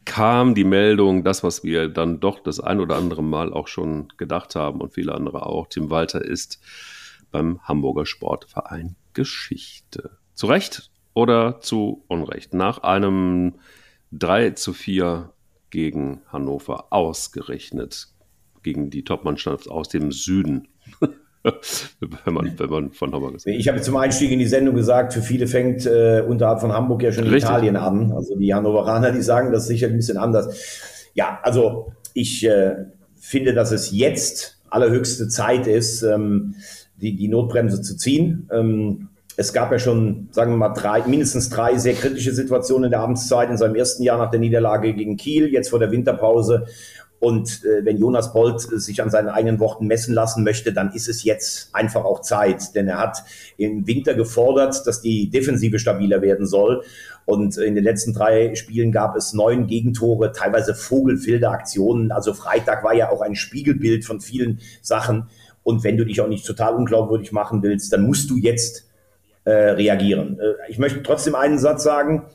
kam die Meldung, das, was wir dann doch das ein oder andere Mal auch schon gedacht haben und viele andere auch, Tim Walter ist beim Hamburger Sportverein Geschichte. Zu Recht oder zu Unrecht? Nach einem 3 zu 4 gegen Hannover ausgerechnet, gegen die Topmannschaft aus dem Süden. (laughs) wenn, man, wenn man von Hamburg ist. Ich habe zum Einstieg in die Sendung gesagt, für viele fängt äh, unterhalb von Hamburg ja schon in Italien an. Also die Hannoveraner, die sagen das sicher ein bisschen anders. Ja, also ich äh, finde, dass es jetzt allerhöchste Zeit ist, ähm, die, die Notbremse zu ziehen. Ähm, es gab ja schon, sagen wir mal, drei, mindestens drei sehr kritische Situationen in der Abendszeit in seinem ersten Jahr nach der Niederlage gegen Kiel, jetzt vor der Winterpause. Und äh, wenn Jonas Bolt sich an seinen eigenen Worten messen lassen möchte, dann ist es jetzt einfach auch Zeit. Denn er hat im Winter gefordert, dass die Defensive stabiler werden soll. Und in den letzten drei Spielen gab es neun Gegentore, teilweise vogelwilde Aktionen. Also Freitag war ja auch ein Spiegelbild von vielen Sachen. Und wenn du dich auch nicht total unglaubwürdig machen willst, dann musst du jetzt äh, reagieren. Äh, ich möchte trotzdem einen Satz sagen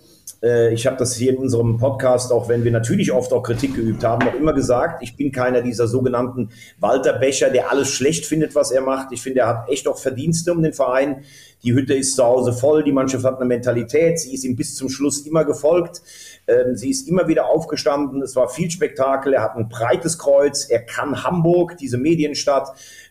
äh, ich habe das hier in unserem Podcast, auch wenn wir natürlich oft auch Kritik geübt haben, auch immer gesagt, ich bin keiner dieser sogenannten Walter Becher, der alles schlecht findet, was er macht. Ich finde, er hat echt auch Verdienste um den Verein. Die Hütte ist zu Hause voll, die Mannschaft hat eine Mentalität, sie ist ihm bis zum Schluss immer gefolgt. Ähm, sie ist immer wieder aufgestanden, es war viel Spektakel, er hat ein breites Kreuz, er kann Hamburg, diese Medienstadt,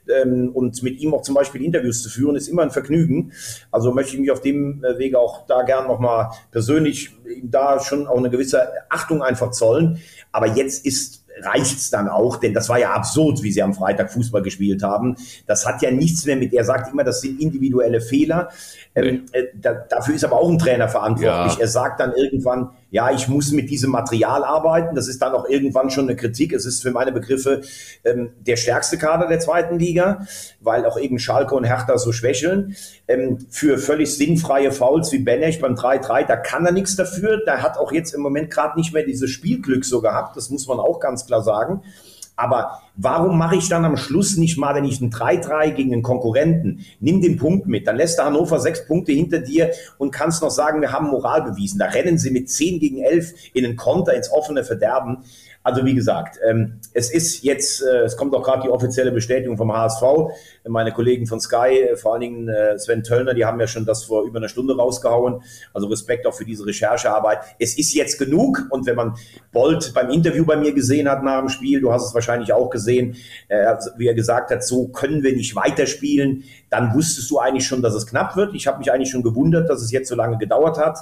ähm, und mit ihm auch zum Beispiel Interviews zu führen, ist immer ein Vergnügen. Also möchte ich mich auf dem äh, Wege auch da gern nochmal persönlich da schon auch eine gewisse Achtung einfach zollen. Aber jetzt ist reicht's dann auch, denn das war ja absurd, wie sie am Freitag Fußball gespielt haben. Das hat ja nichts mehr mit, er sagt immer, das sind individuelle Fehler. Ähm, äh, da, dafür ist aber auch ein Trainer verantwortlich. Ja. Er sagt dann irgendwann, ja, ich muss mit diesem Material arbeiten. Das ist dann auch irgendwann schon eine Kritik. Es ist für meine Begriffe ähm, der stärkste Kader der zweiten Liga, weil auch eben Schalke und Hertha so schwächeln. Ähm, für völlig sinnfreie Fouls wie Benech beim 3-3, da kann er nichts dafür. Da hat auch jetzt im Moment gerade nicht mehr dieses Spielglück so gehabt. Das muss man auch ganz klar sagen. Aber warum mache ich dann am Schluss nicht mal, wenn ich ein 3-3 gegen einen Konkurrenten, nimm den Punkt mit, dann lässt der Hannover sechs Punkte hinter dir und kannst noch sagen, wir haben Moral bewiesen. Da rennen sie mit 10 gegen 11 in einen Konter ins offene Verderben. Also wie gesagt, ähm, es ist jetzt, äh, es kommt auch gerade die offizielle Bestätigung vom HSV. Meine Kollegen von Sky, äh, vor allen Dingen äh, Sven Töllner, die haben ja schon das vor über einer Stunde rausgehauen. Also Respekt auch für diese Recherchearbeit. Es ist jetzt genug und wenn man Bolt beim Interview bei mir gesehen hat nach dem Spiel, du hast es wahrscheinlich auch gesehen, äh, wie er gesagt hat, so können wir nicht weiterspielen, dann wusstest du eigentlich schon, dass es knapp wird. Ich habe mich eigentlich schon gewundert, dass es jetzt so lange gedauert hat.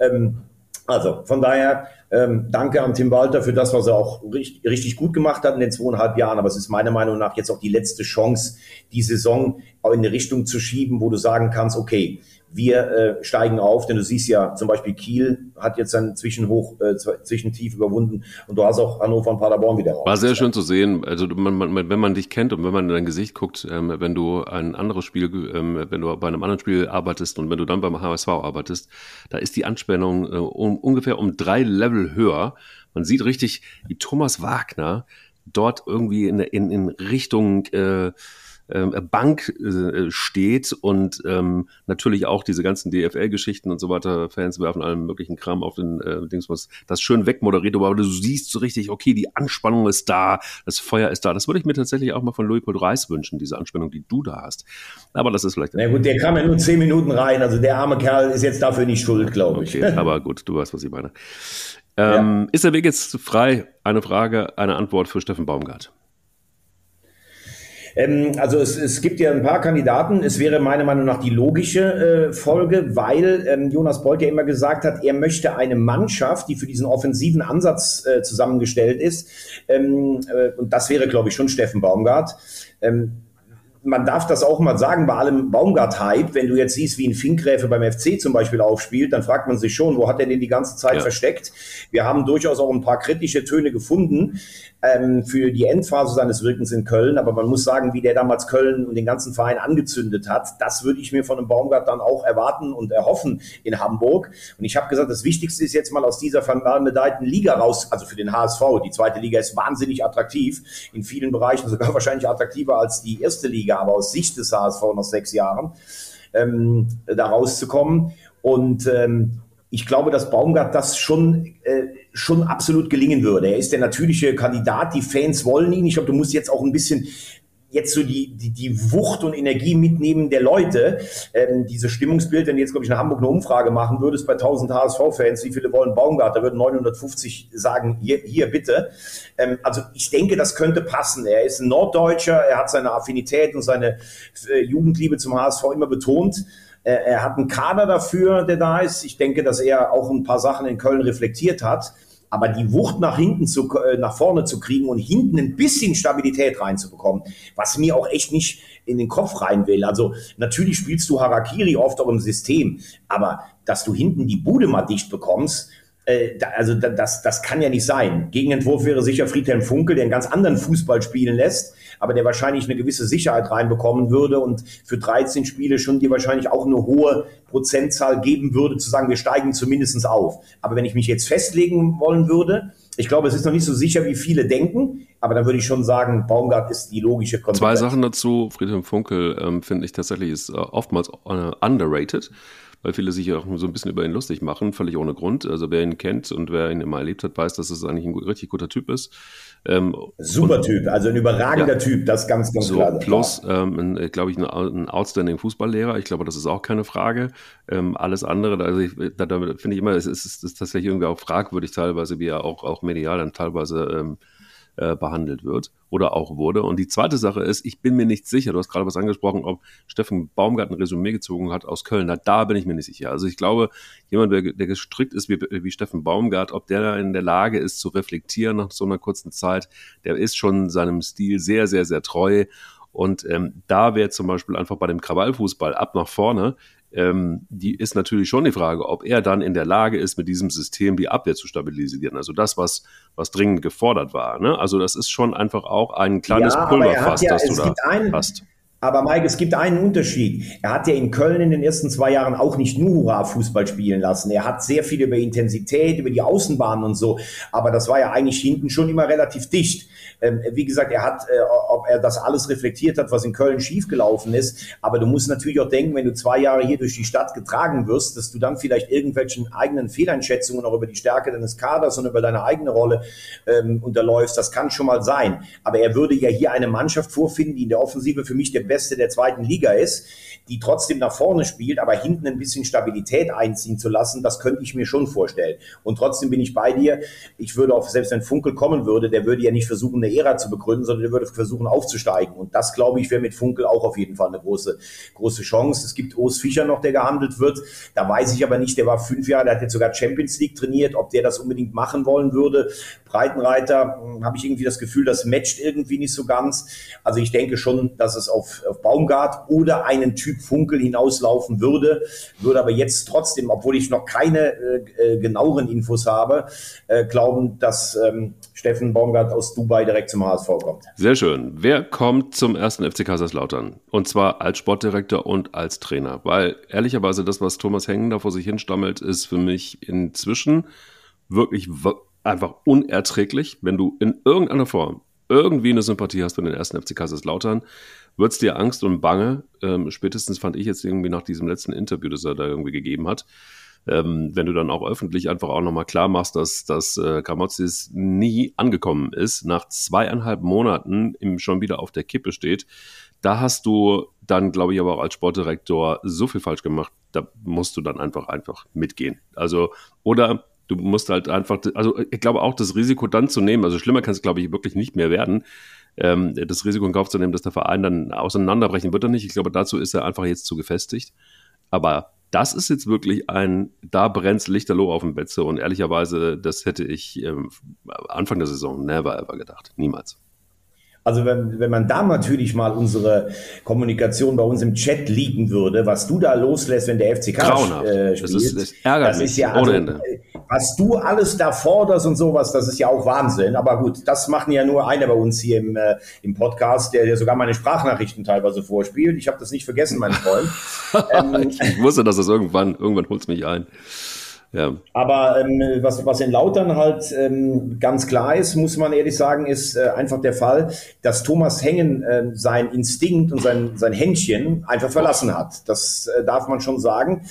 Ähm, also von daher ähm, danke an Tim Walter für das, was er auch richtig, richtig gut gemacht hat in den zweieinhalb Jahren. Aber es ist meiner Meinung nach jetzt auch die letzte Chance, die Saison in eine Richtung zu schieben, wo du sagen kannst, okay, wir äh, steigen auf, denn du siehst ja zum Beispiel Kiel hat jetzt sein Zwischenhoch, äh, Zwischentief überwunden und du hast auch Hannover und Paderborn wieder raus. War sehr schön zu sehen, also man, man, wenn man dich kennt und wenn man in dein Gesicht guckt, ähm, wenn du ein anderes Spiel, ähm, wenn du bei einem anderen Spiel arbeitest und wenn du dann beim HSV arbeitest, da ist die Anspannung äh, um, ungefähr um drei Level höher. Man sieht richtig, wie Thomas Wagner dort irgendwie in, in, in Richtung äh, Bank äh, steht und ähm, natürlich auch diese ganzen DFL-Geschichten und so weiter, Fans werfen allen möglichen Kram auf den äh, Dings, was das schön wegmoderiert, aber du siehst so richtig, okay, die Anspannung ist da, das Feuer ist da. Das würde ich mir tatsächlich auch mal von Louis Paul Reis wünschen, diese Anspannung, die du da hast. Aber das ist vielleicht. Na gut, der kam ja nur zehn Minuten rein, also der arme Kerl ist jetzt dafür nicht schuld, glaube ich. Okay, aber gut, du weißt, was ich meine. Ähm, ja. Ist der Weg jetzt frei? Eine Frage, eine Antwort für Steffen Baumgart. Ähm, also es, es gibt ja ein paar Kandidaten. Es wäre meiner Meinung nach die logische äh, Folge, weil ähm, Jonas Bolt ja immer gesagt hat, er möchte eine Mannschaft, die für diesen offensiven Ansatz äh, zusammengestellt ist. Ähm, äh, und das wäre, glaube ich, schon Steffen Baumgart. Ähm, man darf das auch mal sagen, bei allem Baumgart-Hype, wenn du jetzt siehst, wie ein Finkgräfe beim FC zum Beispiel aufspielt, dann fragt man sich schon, wo hat er den die ganze Zeit ja. versteckt? Wir haben durchaus auch ein paar kritische Töne gefunden ähm, für die Endphase seines Wirkens in Köln, aber man muss sagen, wie der damals Köln und den ganzen Verein angezündet hat, das würde ich mir von einem Baumgart dann auch erwarten und erhoffen in Hamburg. Und ich habe gesagt, das Wichtigste ist jetzt mal aus dieser vermeldeten Liga raus, also für den HSV. Die zweite Liga ist wahnsinnig attraktiv, in vielen Bereichen sogar (laughs) wahrscheinlich attraktiver als die erste Liga. Bundesliga, aber aus Sicht des HSV nach sechs Jahren ähm, da rauszukommen. Und ähm, ich glaube, dass Baumgart das schon, äh, schon absolut gelingen würde. Er ist der natürliche Kandidat, die Fans wollen ihn. Ich glaube, du musst jetzt auch ein bisschen jetzt so die, die, die Wucht und Energie mitnehmen der Leute. Ähm, diese Stimmungsbild, wenn du jetzt, glaube ich, in Hamburg eine Umfrage machen würdest bei 1000 HSV-Fans, wie viele wollen Baumgart, da würden 950 sagen, hier, hier bitte. Ähm, also ich denke, das könnte passen. Er ist ein Norddeutscher, er hat seine Affinität und seine äh, Jugendliebe zum HSV immer betont. Äh, er hat einen Kader dafür, der da ist. Ich denke, dass er auch ein paar Sachen in Köln reflektiert hat. Aber die Wucht nach hinten zu, äh, nach vorne zu kriegen und hinten ein bisschen Stabilität reinzubekommen, was mir auch echt nicht in den Kopf rein will. Also natürlich spielst du Harakiri oft auch im System, aber dass du hinten die Bude mal dicht bekommst, äh, also das, das kann ja nicht sein. Gegenentwurf wäre sicher Friedhelm Funkel, der einen ganz anderen Fußball spielen lässt, aber der wahrscheinlich eine gewisse Sicherheit reinbekommen würde und für 13 Spiele schon dir wahrscheinlich auch eine hohe Prozentzahl geben würde, zu sagen, wir steigen zumindest auf. Aber wenn ich mich jetzt festlegen wollen würde, ich glaube, es ist noch nicht so sicher, wie viele denken, aber dann würde ich schon sagen, Baumgart ist die logische Konsequenz. Zwei Sachen dazu. Friedhelm Funkel ähm, finde ich tatsächlich ist äh, oftmals äh, underrated weil viele sich auch so ein bisschen über ihn lustig machen, völlig ohne Grund. Also wer ihn kennt und wer ihn immer erlebt hat, weiß, dass es eigentlich ein richtig guter Typ ist. Ähm, Super und, Typ, also ein überragender ja, Typ, das ganz, ganz so, klar. Plus, ähm, glaube ich, ein, ein outstanding Fußballlehrer. Ich glaube, das ist auch keine Frage. Ähm, alles andere, also ich, da, da finde ich immer, es ist, es ist tatsächlich irgendwie auch fragwürdig teilweise, wie er auch, auch medial dann teilweise ähm, äh, behandelt wird oder auch wurde. Und die zweite Sache ist, ich bin mir nicht sicher, du hast gerade was angesprochen, ob Steffen Baumgart ein Resümee gezogen hat aus Köln. Na, da bin ich mir nicht sicher. Also ich glaube, jemand, der, gestrickt ist wie, wie Steffen Baumgart, ob der in der Lage ist zu reflektieren nach so einer kurzen Zeit, der ist schon seinem Stil sehr, sehr, sehr treu. Und ähm, da wäre zum Beispiel einfach bei dem Krawallfußball ab nach vorne ähm, die ist natürlich schon die Frage, ob er dann in der Lage ist, mit diesem System die Abwehr zu stabilisieren. Also das, was, was dringend gefordert war. Ne? Also das ist schon einfach auch ein kleines ja, Pulverfass, ja, das du da einen, hast. Aber Mike, es gibt einen Unterschied. Er hat ja in Köln in den ersten zwei Jahren auch nicht nur Hurra-Fußball spielen lassen. Er hat sehr viel über Intensität, über die Außenbahnen und so. Aber das war ja eigentlich hinten schon immer relativ dicht. Ähm, wie gesagt, er hat, äh, ob er das alles reflektiert hat, was in Köln schiefgelaufen ist. Aber du musst natürlich auch denken, wenn du zwei Jahre hier durch die Stadt getragen wirst, dass du dann vielleicht irgendwelchen eigenen Fehleinschätzungen auch über die Stärke deines Kaders und über deine eigene Rolle ähm, unterläufst. Das kann schon mal sein. Aber er würde ja hier eine Mannschaft vorfinden, die in der Offensive für mich der Beste der zweiten Liga ist, die trotzdem nach vorne spielt, aber hinten ein bisschen Stabilität einziehen zu lassen, das könnte ich mir schon vorstellen. Und trotzdem bin ich bei dir. Ich würde auch, selbst wenn Funkel kommen würde, der würde ja nicht versuchen, eine Ära zu begründen, sondern der würde versuchen aufzusteigen. Und das, glaube ich, wäre mit Funkel auch auf jeden Fall eine große, große Chance. Es gibt Urs Fischer noch, der gehandelt wird. Da weiß ich aber nicht, der war fünf Jahre, der hat jetzt sogar Champions League trainiert, ob der das unbedingt machen wollen würde. Breitenreiter hm, habe ich irgendwie das Gefühl, das matcht irgendwie nicht so ganz. Also ich denke schon, dass es auf auf, Baumgart oder einen Typ Funkel hinauslaufen würde, würde aber jetzt trotzdem, obwohl ich noch keine äh, äh, genaueren Infos habe, äh, glauben, dass ähm, Steffen Baumgart aus Dubai direkt zum HSV kommt. Sehr schön. Wer kommt zum ersten FC Kaiserslautern? Und zwar als Sportdirektor und als Trainer. Weil ehrlicherweise das, was Thomas Hengen da vor sich hinstammelt, ist für mich inzwischen wirklich einfach unerträglich, wenn du in irgendeiner Form irgendwie eine Sympathie hast für den ersten FC Kaiserslautern, wird es dir Angst und Bange. Ähm, spätestens fand ich jetzt irgendwie nach diesem letzten Interview, das er da irgendwie gegeben hat, ähm, wenn du dann auch öffentlich einfach auch nochmal klar machst, dass, dass äh, Kamozis nie angekommen ist, nach zweieinhalb Monaten im, schon wieder auf der Kippe steht, da hast du dann, glaube ich, aber auch als Sportdirektor so viel falsch gemacht, da musst du dann einfach, einfach mitgehen. Also, oder Du musst halt einfach, also ich glaube auch das Risiko dann zu nehmen, also schlimmer kann es, glaube ich, wirklich nicht mehr werden, ähm, das Risiko in Kauf zu nehmen, dass der Verein dann auseinanderbrechen wird er nicht. Ich glaube, dazu ist er einfach jetzt zu gefestigt. Aber das ist jetzt wirklich ein, da brennt Lichterloh auf dem Betze und ehrlicherweise, das hätte ich ähm, Anfang der Saison never ever gedacht. Niemals. Also wenn, wenn man da natürlich mal unsere Kommunikation bei uns im Chat liegen würde, was du da loslässt, wenn der FCK äh, spielt, das ist, das ärgert das ist ja also, Ende. Was du alles da forderst und sowas, das ist ja auch Wahnsinn. Aber gut, das machen ja nur einer bei uns hier im, äh, im Podcast, der, der sogar meine Sprachnachrichten teilweise vorspielt. Ich habe das nicht vergessen, mein Freund. (laughs) ähm, ich wusste, dass das irgendwann, irgendwann holt es mich ein. Ja. Aber ähm, was, was in Lautern halt ähm, ganz klar ist, muss man ehrlich sagen, ist äh, einfach der Fall, dass Thomas Hengen äh, sein Instinkt und sein, sein Händchen einfach verlassen hat. Das äh, darf man schon sagen.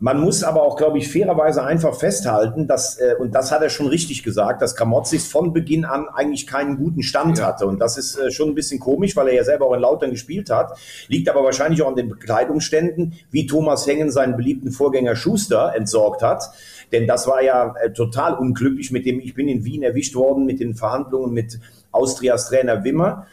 Man muss aber auch, glaube ich, fairerweise einfach festhalten, dass, äh, und das hat er schon richtig gesagt, dass Kramotzis von Beginn an eigentlich keinen guten Stand ja. hatte. Und das ist äh, schon ein bisschen komisch, weil er ja selber auch in Lautern gespielt hat. Liegt aber wahrscheinlich auch an den Bekleidungsständen, wie Thomas Hengen seinen beliebten Vorgänger Schuster entsorgt hat. Denn das war ja äh, total unglücklich mit dem, ich bin in Wien erwischt worden mit den Verhandlungen mit Austrias Trainer Wimmer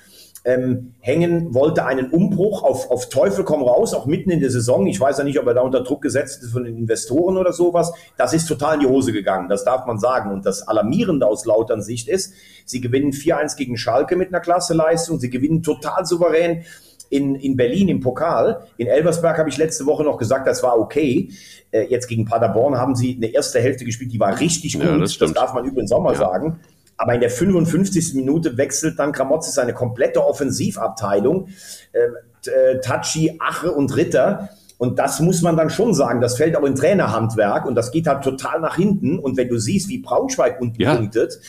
ähm, hängen, wollte einen Umbruch auf, auf Teufel komm raus, auch mitten in der Saison. Ich weiß ja nicht, ob er da unter Druck gesetzt ist von den Investoren oder sowas. Das ist total in die Hose gegangen, das darf man sagen. Und das Alarmierende aus Lautern Sicht ist, sie gewinnen 4-1 gegen Schalke mit einer Klasseleistung, sie gewinnen total souverän in, in Berlin im Pokal. In Elversberg habe ich letzte Woche noch gesagt, das war okay. Äh, jetzt gegen Paderborn haben sie eine erste Hälfte gespielt, die war richtig gut. Ja, das, das, darf man übrigens auch mal ja. sagen. Aber in der 55. Minute wechselt dann Gramozzi seine komplette Offensivabteilung. Äh, äh, Tachi, Ache und Ritter. Und das muss man dann schon sagen. Das fällt auch in Trainerhandwerk und das geht halt total nach hinten. Und wenn du siehst, wie Braunschweig unten ja. punktet,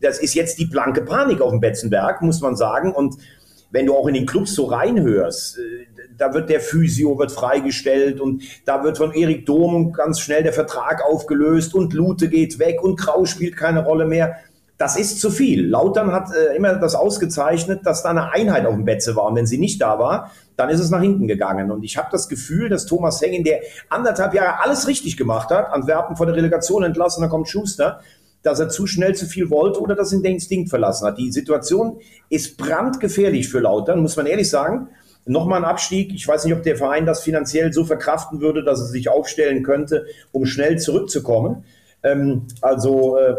das ist jetzt die blanke Panik auf dem Betzenberg, muss man sagen. Und wenn du auch in den Clubs so reinhörst, äh, da wird der Physio wird freigestellt und da wird von Erik Dom ganz schnell der Vertrag aufgelöst und Lute geht weg und Grau spielt keine Rolle mehr das ist zu viel. Lautern hat äh, immer das ausgezeichnet, dass da eine Einheit auf dem Betze war. Und wenn sie nicht da war, dann ist es nach hinten gegangen. Und ich habe das Gefühl, dass Thomas Hengen, der anderthalb Jahre alles richtig gemacht hat, Antwerpen vor der Relegation entlassen, dann kommt Schuster, dass er zu schnell zu viel wollte oder dass ihn der Instinkt verlassen hat. Die Situation ist brandgefährlich für Lautern, muss man ehrlich sagen. Nochmal ein Abstieg. Ich weiß nicht, ob der Verein das finanziell so verkraften würde, dass er sich aufstellen könnte, um schnell zurückzukommen. Ähm, also äh,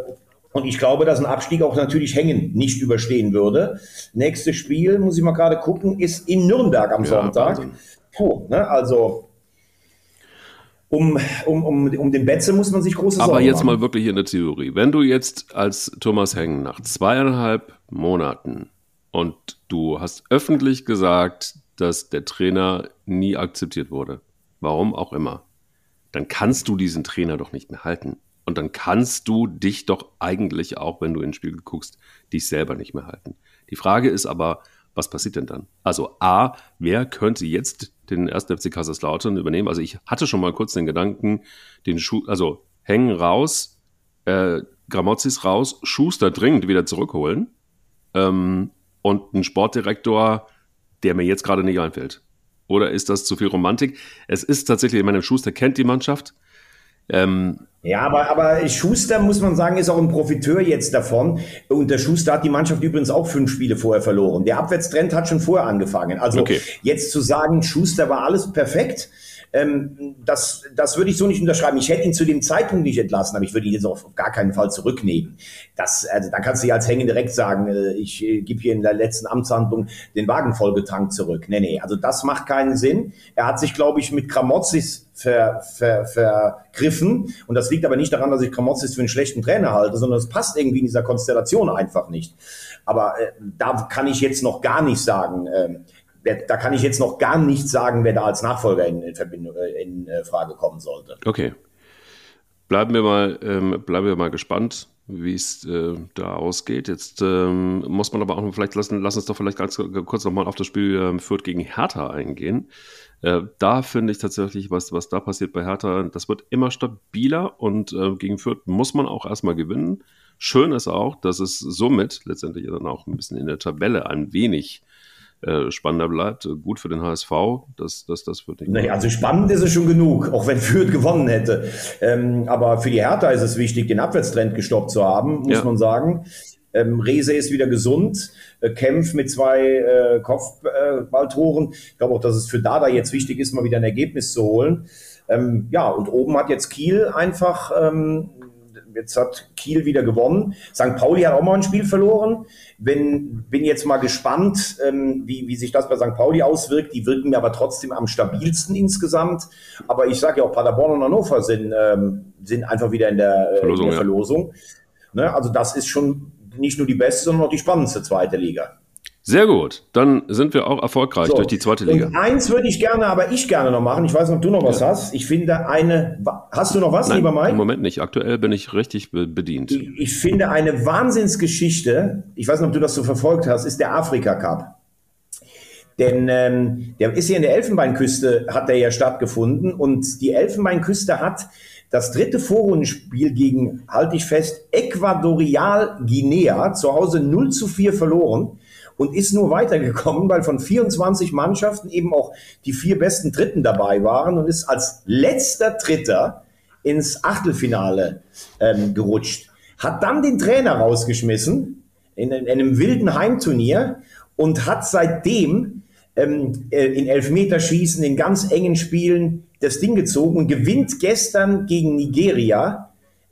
und ich glaube, dass ein Abstieg auch natürlich Hängen nicht überstehen würde. Nächstes Spiel, muss ich mal gerade gucken, ist in Nürnberg am ja, Sonntag. Puh, ne, also um, um, um, um den Betze muss man sich große Sorgen Aber jetzt machen. mal wirklich in der Theorie. Wenn du jetzt als Thomas Hengen nach zweieinhalb Monaten und du hast öffentlich gesagt, dass der Trainer nie akzeptiert wurde, warum auch immer, dann kannst du diesen Trainer doch nicht mehr halten. Und dann kannst du dich doch eigentlich auch, wenn du ins Spiel guckst, dich selber nicht mehr halten. Die Frage ist aber, was passiert denn dann? Also A, wer könnte jetzt den ersten FC Kaiserslautern übernehmen? Also ich hatte schon mal kurz den Gedanken, den Schuh, also hängen raus, äh, Gramozis raus, Schuster dringend wieder zurückholen ähm, und einen Sportdirektor, der mir jetzt gerade nicht einfällt. Oder ist das zu viel Romantik? Es ist tatsächlich, ich meine, Schuster kennt die Mannschaft. Ähm, ja, aber, aber Schuster, muss man sagen, ist auch ein Profiteur jetzt davon. Und der Schuster hat die Mannschaft übrigens auch fünf Spiele vorher verloren. Der Abwärtstrend hat schon vorher angefangen. Also okay. jetzt zu sagen, Schuster war alles perfekt, ähm, das, das würde ich so nicht unterschreiben. Ich hätte ihn zu dem Zeitpunkt nicht entlassen, aber ich würde ihn jetzt auf gar keinen Fall zurücknehmen. Das, also, dann kannst du ja als Hängen direkt sagen, äh, ich äh, gebe hier in der letzten Amtshandlung den Wagen vollgetankt zurück. Nee, nee, also das macht keinen Sinn. Er hat sich, glaube ich, mit Kramotzis ver, ver, vergriffen. Und das liegt aber nicht daran, dass ich Kramotzis für einen schlechten Trainer halte, sondern es passt irgendwie in dieser Konstellation einfach nicht. Aber äh, da kann ich jetzt noch gar nicht sagen, äh, da kann ich jetzt noch gar nicht sagen, wer da als Nachfolger in, in, Verbindung, äh, in äh, Frage kommen sollte. Okay. Bleiben wir mal, ähm, bleiben wir mal gespannt, wie es äh, da ausgeht. Jetzt ähm, muss man aber auch vielleicht lassen, lass uns doch vielleicht ganz kurz nochmal auf das Spiel ähm, Fürth gegen Hertha eingehen. Äh, da finde ich tatsächlich, was, was da passiert bei Hertha, das wird immer stabiler und äh, gegen Fürth muss man auch erstmal gewinnen. Schön ist auch, dass es somit letztendlich dann auch ein bisschen in der Tabelle ein wenig äh, spannender bleibt. Gut für den HSV, dass das, das für den. Naja, also spannend ist es schon genug, auch wenn Fürth gewonnen hätte. Ähm, aber für die Hertha ist es wichtig, den Abwärtstrend gestoppt zu haben, muss ja. man sagen. Ähm, Rese ist wieder gesund, äh, Kempf mit zwei äh, Kopfballtoren. ich glaube auch, dass es für Dada jetzt wichtig ist, mal wieder ein Ergebnis zu holen. Ähm, ja, und oben hat jetzt Kiel einfach ähm, Jetzt hat Kiel wieder gewonnen. St. Pauli hat auch mal ein Spiel verloren. Wenn, bin jetzt mal gespannt, ähm, wie, wie sich das bei St. Pauli auswirkt. Die wirken mir aber trotzdem am stabilsten insgesamt. Aber ich sage ja auch, Paderborn und Hannover sind, ähm, sind einfach wieder in der äh, Verlosung. In der Verlosung. Ja. Ne? Also das ist schon nicht nur die beste, sondern auch die spannendste zweite Liga. Sehr gut. Dann sind wir auch erfolgreich so. durch die zweite Liga. Und eins würde ich gerne, aber ich gerne noch machen. Ich weiß nicht, ob du noch was ja. hast. Ich finde eine. Hast du noch was, Nein, lieber Mike? Im Moment nicht. Aktuell bin ich richtig bedient. Ich, ich finde eine Wahnsinnsgeschichte. Ich weiß nicht, ob du das so verfolgt hast. Ist der Afrika Cup. Denn ähm, der ist hier in der Elfenbeinküste, hat der ja stattgefunden. Und die Elfenbeinküste hat das dritte Vorrundenspiel gegen, halte ich fest, Äquatorial Guinea zu Hause 0 zu 4 verloren und ist nur weitergekommen, weil von 24 Mannschaften eben auch die vier besten Dritten dabei waren und ist als letzter Dritter ins Achtelfinale ähm, gerutscht. Hat dann den Trainer rausgeschmissen in, in einem wilden Heimturnier und hat seitdem ähm, äh, in Elfmeterschießen, in ganz engen Spielen das Ding gezogen und gewinnt gestern gegen Nigeria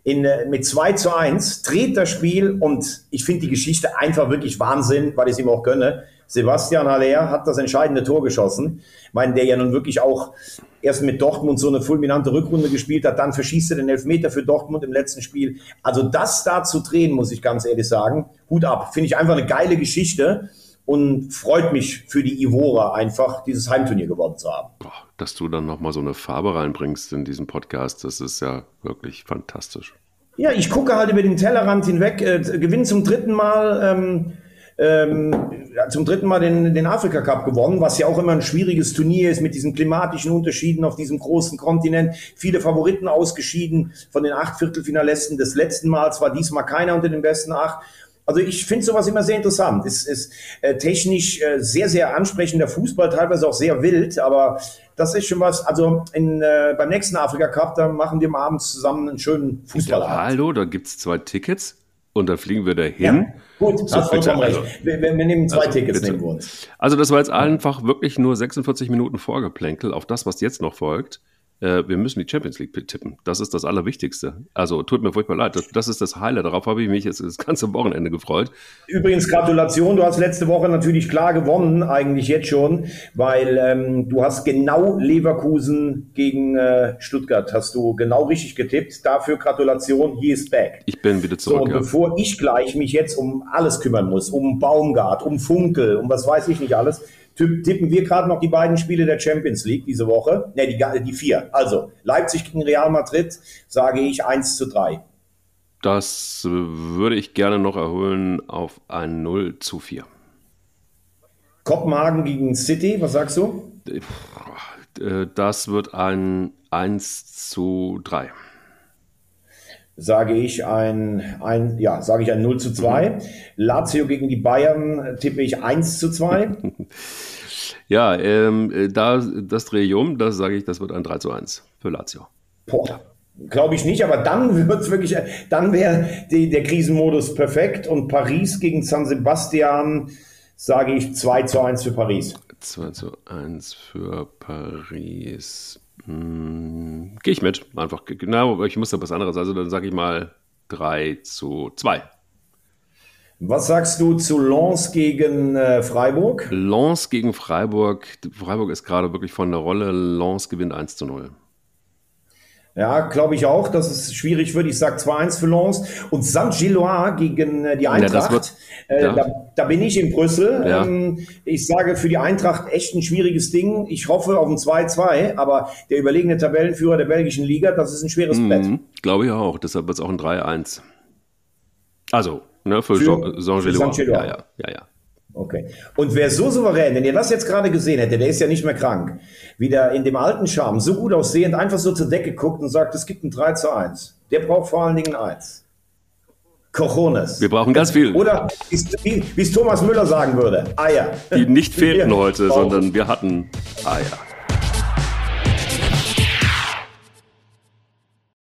in, äh, mit 2 zu 1, dreht das Spiel und ich finde die Geschichte einfach wirklich Wahnsinn, weil ich es ihm auch gönne. Sebastian Haller hat das entscheidende Tor geschossen. Ich meine, der ja nun wirklich auch erst mit Dortmund so eine fulminante Rückrunde gespielt hat, dann verschießt er den Elfmeter für Dortmund im letzten Spiel. Also das da zu drehen, muss ich ganz ehrlich sagen, Hut ab. Finde ich einfach eine geile Geschichte und freut mich für die Ivora einfach, dieses Heimturnier gewonnen zu haben. Boah, dass du dann nochmal so eine Farbe reinbringst in diesen Podcast, das ist ja wirklich fantastisch. Ja, ich gucke halt über den Tellerrand hinweg, äh, gewinne zum dritten Mal. Ähm, ähm, zum dritten Mal den, den Afrika Cup gewonnen, was ja auch immer ein schwieriges Turnier ist mit diesen klimatischen Unterschieden auf diesem großen Kontinent. Viele Favoriten ausgeschieden von den acht Viertelfinalisten des letzten Mals, war diesmal keiner unter den besten acht. Also ich finde sowas immer sehr interessant. Es ist äh, technisch äh, sehr, sehr ansprechender Fußball, teilweise auch sehr wild, aber das ist schon was. Also in, äh, beim nächsten Afrika Cup, da machen wir abends zusammen einen schönen Fußball. Ja, hallo, da gibt es zwei Tickets und dann fliegen wir dahin. Ja, gut, so, hast vollkommen recht. Also, wir, wir, nehmen zwei also, Tickets, bitte. nehmen wir uns. Also das war jetzt einfach wirklich nur 46 Minuten Vorgeplänkel auf das, was jetzt noch folgt wir müssen die Champions League tippen. Das ist das Allerwichtigste. Also tut mir furchtbar leid. Das, das ist das Highlight. Darauf habe ich mich jetzt das ganze Wochenende gefreut. Übrigens Gratulation. Du hast letzte Woche natürlich klar gewonnen, eigentlich jetzt schon, weil ähm, du hast genau Leverkusen gegen äh, Stuttgart hast du genau richtig getippt. Dafür Gratulation. He is back. Ich bin wieder zurück. So, und ja. bevor ich gleich mich jetzt um alles kümmern muss, um Baumgart, um Funkel, um was weiß ich nicht alles, tippen wir gerade noch die beiden Spiele der Champions League diese Woche. Ne, die, die vier. Also Leipzig gegen Real Madrid, sage ich 1 zu 3. Das würde ich gerne noch erholen auf ein 0 zu 4. Kopenhagen gegen City, was sagst du? Das wird ein 1 zu 3 sage ich ein, ein ja, sage ich ein 0 zu 2. Mhm. Lazio gegen die Bayern tippe ich 1 zu 2. (laughs) ja, ähm, da, das drehe ich um, das sage ich, das wird ein 3 zu 1 für Lazio. Boah. Glaube ich nicht, aber dann wird es wirklich, dann wäre der Krisenmodus perfekt und Paris gegen San Sebastian sage ich 2 zu 1 für Paris. 2 zu 1 für Paris. Hm, Gehe ich mit. Einfach, genau, ich muss da was anderes. Also dann sage ich mal 3 zu 2. Was sagst du zu Lens gegen äh, Freiburg? Lens gegen Freiburg. Freiburg ist gerade wirklich von der Rolle. Lens gewinnt 1 zu 0. Ja, glaube ich auch, dass es schwierig wird. Ich sage 2-1 für Lens. Und Saint-Gillois gegen äh, die Eintracht. Ja, wird, äh, ja. da, da, bin ich in Brüssel. Ja. Ähm, ich sage für die Eintracht echt ein schwieriges Ding. Ich hoffe auf ein 2-2, aber der überlegene Tabellenführer der belgischen Liga, das ist ein schweres mhm, Brett. Glaube ich auch. Deshalb wird es auch ein 3-1. Also, ne, für, für Saint-Gillois. Ja, ja, ja, ja. Okay. Und wer so souverän, wenn ihr das jetzt gerade gesehen hättet, der ist ja nicht mehr krank, wieder in dem alten Charme, so gut aussehend, einfach so zur Decke guckt und sagt, es gibt ein 3 zu 1. Der braucht vor allen Dingen ein 1. Cojones. Wir brauchen ganz viel. Oder wie es Thomas Müller sagen würde, Eier. Die nicht (laughs) fehlten heute, sondern wir hatten Eier.